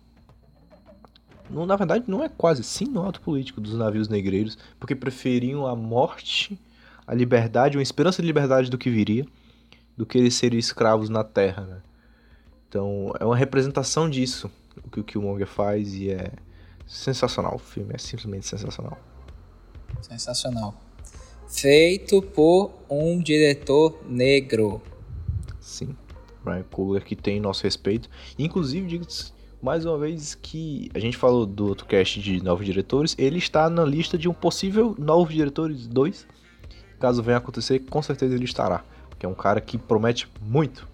Na verdade, não é quase, sim, no ato político dos navios negreiros, porque preferiam a morte, a liberdade, uma esperança de liberdade do que viria, do que eles serem escravos na terra, né? Então é uma representação disso, o que o Killmonger faz e é sensacional. O filme é simplesmente sensacional. Sensacional. Feito por um diretor negro. Sim, Ryan Coogler que tem nosso respeito. Inclusive, digo mais uma vez que a gente falou do outro cast de novos diretores, ele está na lista de um possível novos diretores 2. Caso venha acontecer, com certeza ele estará. Porque é um cara que promete muito.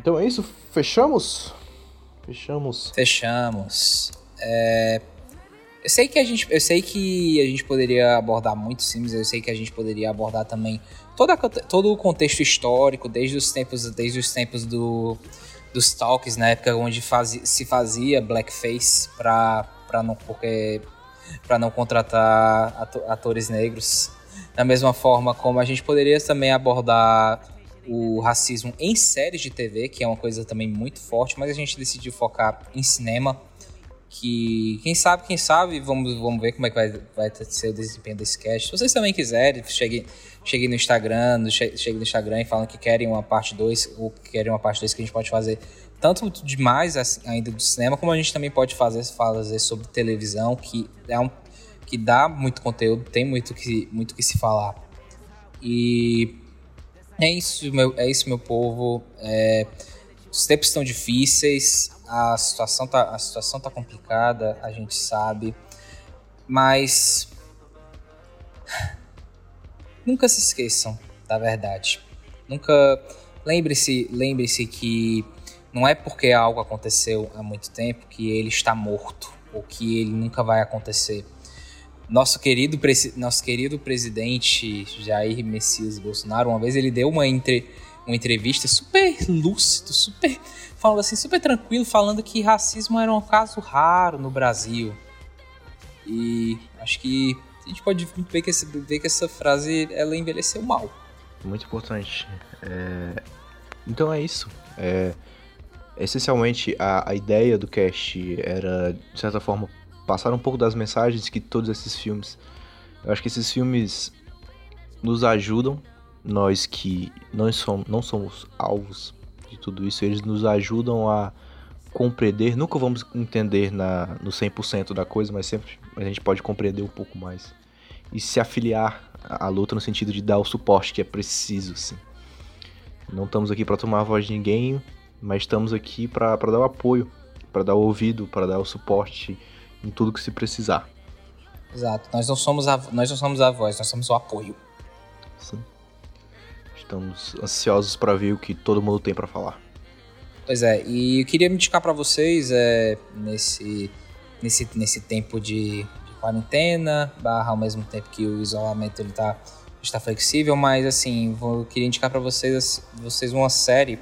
Então é isso, fechamos? Fechamos. Fechamos. É... Eu sei que a gente, eu sei que a gente poderia abordar muitos filmes, eu sei que a gente poderia abordar também toda, todo o contexto histórico, desde os tempos, desde os tempos do, dos talks na época onde faz, se fazia blackface para para não porque para não contratar atores negros. Da mesma forma como a gente poderia também abordar o racismo em séries de TV, que é uma coisa também muito forte, mas a gente decidiu focar em cinema. Que quem sabe, quem sabe, vamos, vamos ver como é que vai, vai ser o desempenho desse cast. Se vocês também quiserem, cheguem, cheguem no Instagram, cheguem no Instagram e falam que querem uma parte 2, ou que querem uma parte 2 que a gente pode fazer tanto demais assim, ainda do cinema, como a gente também pode fazer, fazer sobre televisão, que é um que dá muito conteúdo, tem muito que, muito que se falar. E é isso, meu, é isso, meu povo. É, os tempos estão difíceis, a situação tá, a situação tá complicada, a gente sabe, mas nunca se esqueçam da verdade. Nunca lembre-se, lembre-se que não é porque algo aconteceu há muito tempo que ele está morto ou que ele nunca vai acontecer. nosso querido, nosso querido presidente Jair Messias Bolsonaro, uma vez ele deu uma, entre, uma entrevista super lúcido, super falando assim, super tranquilo, falando que racismo era um caso raro no Brasil. E acho que a gente pode ver que, esse, ver que essa frase ela envelheceu mal. Muito importante. É... Então é isso. É... Essencialmente, a, a ideia do cast era, de certa forma, passar um pouco das mensagens que todos esses filmes. Eu acho que esses filmes nos ajudam, nós que não somos, não somos alvos de tudo isso, eles nos ajudam a compreender, nunca vamos entender na, no 100% da coisa, mas sempre a gente pode compreender um pouco mais. E se afiliar à luta no sentido de dar o suporte que é preciso, sim. Não estamos aqui para tomar a voz de ninguém, mas estamos aqui para dar o apoio, para dar o ouvido, para dar o suporte em tudo que se precisar. Exato. Nós não somos a, nós não somos a voz, nós somos o apoio. Sim. Estamos ansiosos para ver o que todo mundo tem para falar. Pois é, e eu queria me indicar para vocês é, nesse, nesse, nesse tempo de, de, quarentena, barra ao mesmo tempo que o isolamento ele tá, está flexível, mas assim, vou, eu queria indicar para vocês, vocês uma série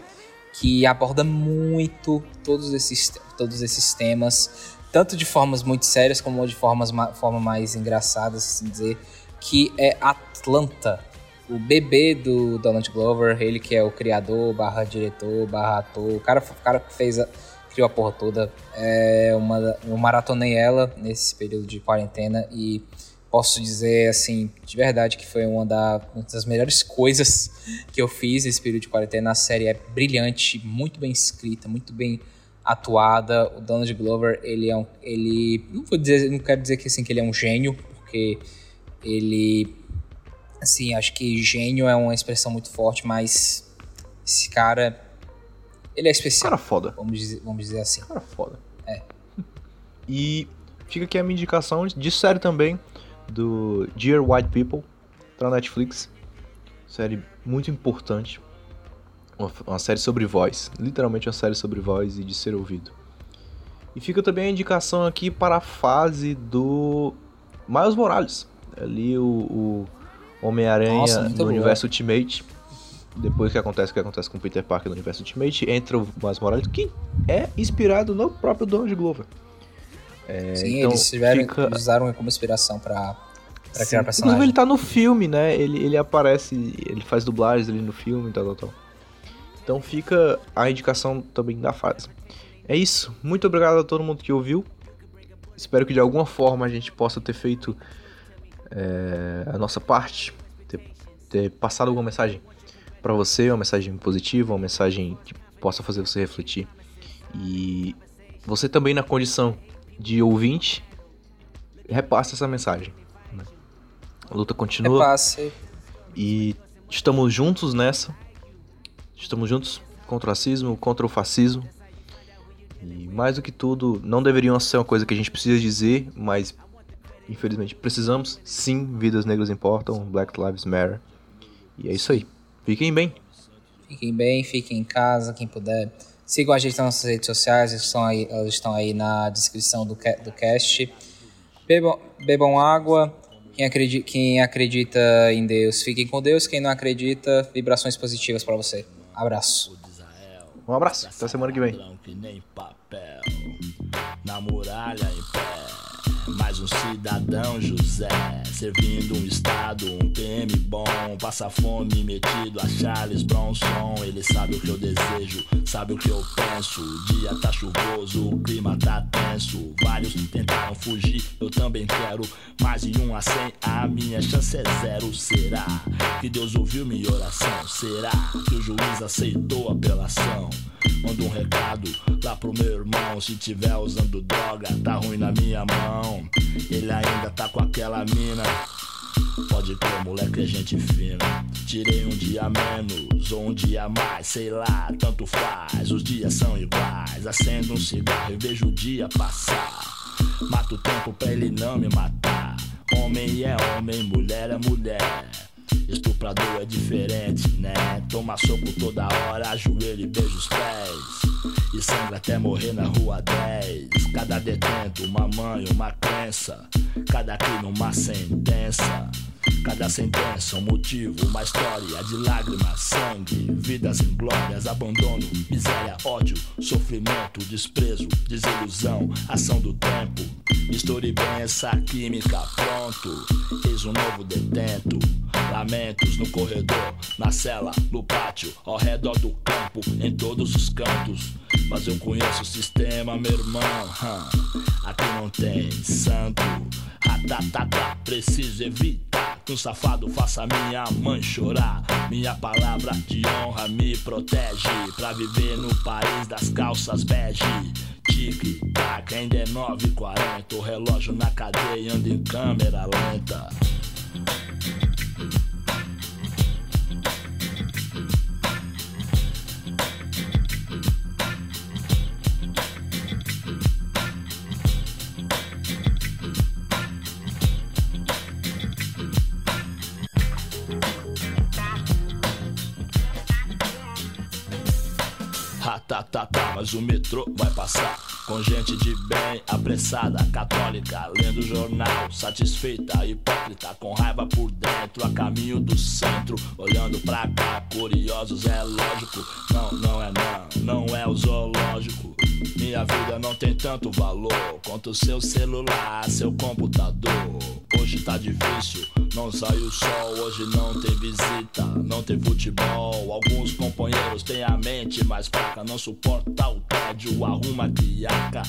que aborda muito todos esses, todos esses temas, tanto de formas muito sérias como de formas forma mais engraçadas, assim dizer, que é Atlanta. O bebê do Donald Glover, ele que é o criador, barra diretor, barra ator, o cara, o cara que fez a, criou a porra toda. É uma, eu maratonei ela nesse período de quarentena e posso dizer, assim, de verdade que foi uma, da, uma das melhores coisas que eu fiz nesse período de quarentena. A série é brilhante, muito bem escrita, muito bem atuada. O Donald Glover, ele é um, ele não vou dizer, não quero dizer que assim que ele é um gênio, porque ele assim, acho que gênio é uma expressão muito forte, mas esse cara ele é especial. Cara foda. Vamos dizer, vamos dizer assim. Cara foda. É. E fica aqui a minha indicação de série também do Dear White People, tá na Netflix. Série muito importante. Uma, uma, série sobre voz. Literalmente uma série sobre voz e de ser ouvido. E fica também a indicação aqui para a fase do Miles Morales. Ali o, o Homem-Aranha no boa. universo Ultimate. Depois que acontece o que acontece com o Peter Parker no universo Ultimate, entra o Miles Morales, que é inspirado no próprio Donald Glover. É, Sim, então eles, tiveram, fica... usaram como inspiração para pra criar personagem. Inclusive ele tá no filme, né? Ele, ele aparece, ele faz dublagens ali no filme e tal, tal, tal. Então fica a indicação também da fase. É isso. Muito obrigado a todo mundo que ouviu. Espero que de alguma forma a gente possa ter feito é, a nossa parte, ter, ter passado alguma mensagem para você, uma mensagem positiva, uma mensagem que possa fazer você refletir. E você também na condição de ouvinte, repasse essa mensagem. Né? A luta continua. Repasse. E estamos juntos nessa. Estamos juntos contra o racismo, contra o fascismo. E mais do que tudo, não deveriam ser uma coisa que a gente precisa dizer, mas infelizmente precisamos. Sim, vidas negras importam, Black Lives Matter. E é isso aí. Fiquem bem. Fiquem bem, fiquem em casa, quem puder. Sigam a gente nas nossas redes sociais, elas estão aí, elas estão aí na descrição do, do cast. Bebam, bebam água. Quem acredita, quem acredita em Deus, fiquem com Deus. Quem não acredita, vibrações positivas para você. Abraço. Um abraço. Até semana que vem. Na muralha em pé mais um cidadão José, servindo um estado, um PM bom, passa fome metido a Charles Bronson. Ele sabe o que eu desejo, sabe o que eu penso. O dia tá chuvoso, o clima tá tenso. Vários tentaram fugir, eu também quero. Mais de um a cem, a minha chance é zero. Será que Deus ouviu minha oração? Será que o juiz aceitou a apelação? Manda um recado lá pro meu irmão. Se tiver usando droga, tá ruim na minha mão. Ele ainda tá com aquela mina. Pode crer, moleque, é gente fina. Tirei um dia menos ou um dia mais, sei lá, tanto faz. Os dias são iguais. Acendo um cigarro e vejo o dia passar. Mato o tempo pra ele não me matar. Homem é homem, mulher é mulher. Estuprador é diferente, né? Toma soco toda hora, ajoelho e beijo os pés. e sangra até morrer na rua 10. Cada detento, uma mãe, uma crença. Cada crime, uma sentença. Cada sentença, um motivo, uma história de lágrimas, sangue, vidas inglórias, abandono, miséria, ódio, sofrimento, desprezo, desilusão, ação do tempo. Misture bem essa química, pronto. Eis um novo detento. Lamentos no corredor, na cela, no pátio, ao redor do campo, em todos os cantos. Mas eu conheço o sistema, meu irmão. Aqui não tem santo. Ratatata, preciso evitar que um safado faça minha mãe chorar. Minha palavra de honra me protege pra viver no país das calças bege. Tique, tac, ainda é 9h40. O relógio na cadeia anda em câmera lenta. Mas o metrô vai passar com gente de bem, apressada, católica, lendo jornal, satisfeita, hipócrita, com raiva por dentro, a caminho do centro, olhando pra cá, curiosos, é lógico. Não, não é não, não é o zoológico. Minha vida não tem tanto valor quanto seu celular, seu computador. Hoje tá difícil, não sai o sol, hoje não tem visita, não tem futebol. Alguns companheiros têm a mente mais fraca, não suporta o tédio, arruma criaca.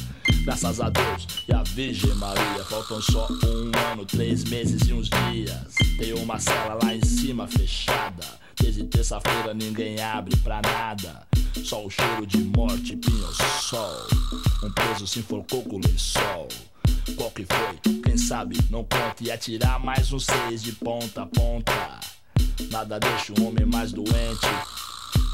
Graças a Deus e a Virgem Maria, faltam só um ano, três meses e uns dias. Tem uma cela lá em cima fechada. Desde terça-feira ninguém abre pra nada. Só o cheiro de morte, pinho-sol. Um preso se enforcou com o lençol. Qual que foi? Quem sabe? Não conta e atirar mais um seis de ponta a ponta. Nada deixa o homem mais doente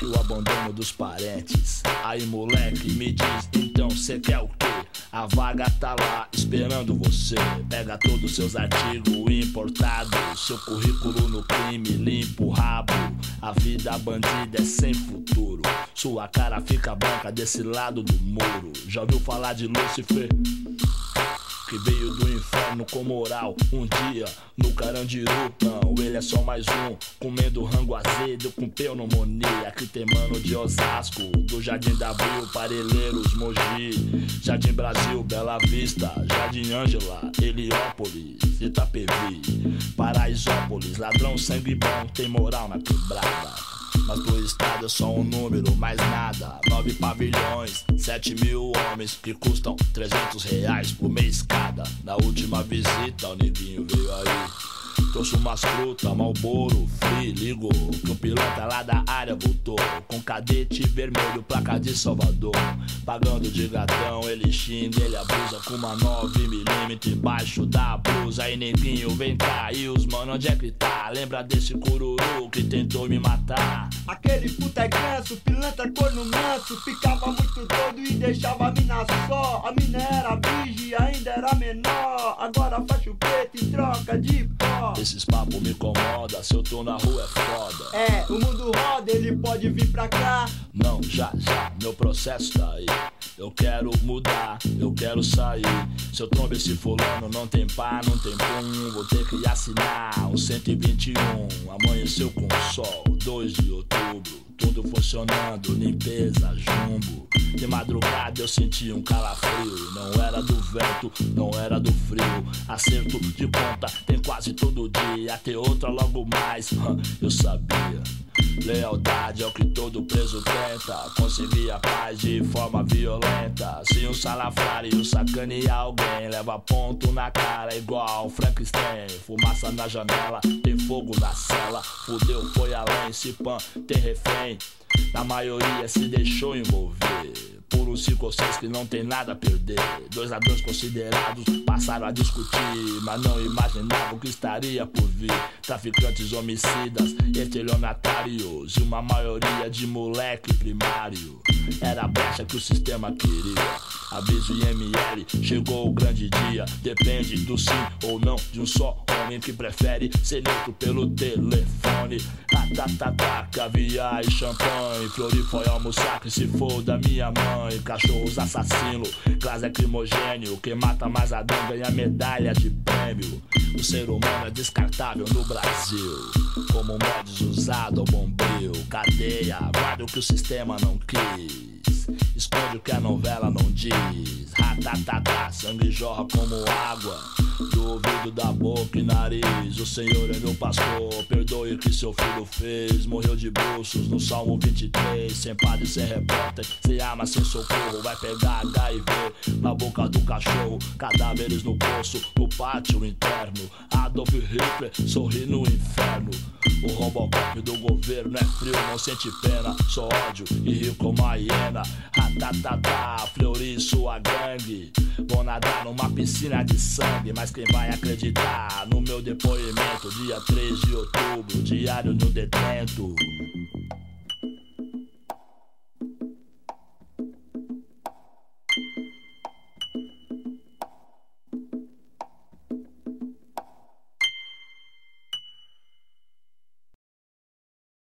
o abandono dos parentes. Aí moleque, me diz, então cê quer o quê? A vaga tá lá esperando você. Pega todos os seus artigos importados, seu currículo no crime, limpa o rabo. A vida bandida é sem futuro. Sua cara fica branca desse lado do muro. Já ouviu falar de Lúcifer? Que veio do inferno com moral. Um dia no Carandiru, não, ele é só mais um. Comendo rango azedo com pneumonia. Que tem mano de Osasco, do Jardim da Abril, Parelheiros, Mogi, Jardim Brasil, Bela Vista, Jardim Ângela, Heliópolis, Itapevi, Paraisópolis. Ladrão sangue bom, tem moral na quebrada. Mas pro estado é só um número, mais nada. Nove pavilhões, sete mil homens que custam 300 reais por mês cada. Na última visita, o neguinho veio aí. Trouxe umas frutas, malboro, free, ligou Que o piloto lá da área voltou. Com cadete vermelho, placa de Salvador. Pagando de gatão, ele xinga, ele abusa Com uma 9mm embaixo da blusa. Aí neguinho, vem cá, e os mano, onde é que tá? Lembra desse cururu que tentou me matar? Aquele puta é ganso, pilantra corno manso. Ficava muito doido e deixava a mina só. A mina era virgem, ainda era menor Agora faz o preto em troca de pó. Esses papos me incomoda, se eu tô na rua é foda. É, o mundo roda, ele pode vir pra cá. Não, já, já, meu processo tá aí. Eu quero mudar, eu quero sair. Se eu trombo esse fulano, não tem pá, não tem pum Vou ter que assinar um 121 Amanheceu com sol, 2 de outubro tudo funcionando, limpeza, jumbo. De madrugada eu senti um calafrio. Não era do vento, não era do frio. Acerto de ponta tem quase todo dia. Ter outra logo mais, eu sabia. Lealdade é o que todo preso tenta. Conseguir a paz de forma violenta. Se um salafrário sacanear alguém, leva ponto na cara igual Frankenstein. Fumaça na janela, tem fogo na cela. Fudeu, foi além. Se pan, tem refém. Na maioria se deixou envolver por uns cinco ou seis que não tem nada a perder. Dois ladrões considerados passaram a discutir, mas não imaginavam que estaria por vir. Traficantes homicidas, estelionatários e uma maioria de moleque primário. Era a brecha que o sistema queria. Aviso IML, chegou o grande dia. Depende do sim ou não de um só homem que prefere ser neutro pelo telefone. Ratatata, caviar e champanhe. Florifoil, massacre, se for da minha mãe. Cachorros assassino, gás lacrimogênio. Quem mata mais Adão ganha medalha de prêmio. O ser humano é descartável no Brasil. Como mods usado ao bombril. Cadeia, guarda o que o sistema não quis. Esconde o que a novela não diz. Ratatata, sangue jorra como água. Do ouvido, da boca e nariz. O Senhor é meu pastor, perdoe o que seu filho fez. Morreu de bruços no Salmo 23. Sem padre, sem repórter, sem arma, sem socorro. Vai pegar HIV na boca do cachorro. Cadáveres no poço, no pátio interno. Adolf Hitler sorri no inferno. O Robocop do governo é frio, não sente pena. Só ódio e rio como a hiena. Ratatata, Fleury sua gangue. Vou nadar numa piscina de sangue. Mas quem vai acreditar no meu depoimento? Dia 3 de outubro, diário no detento.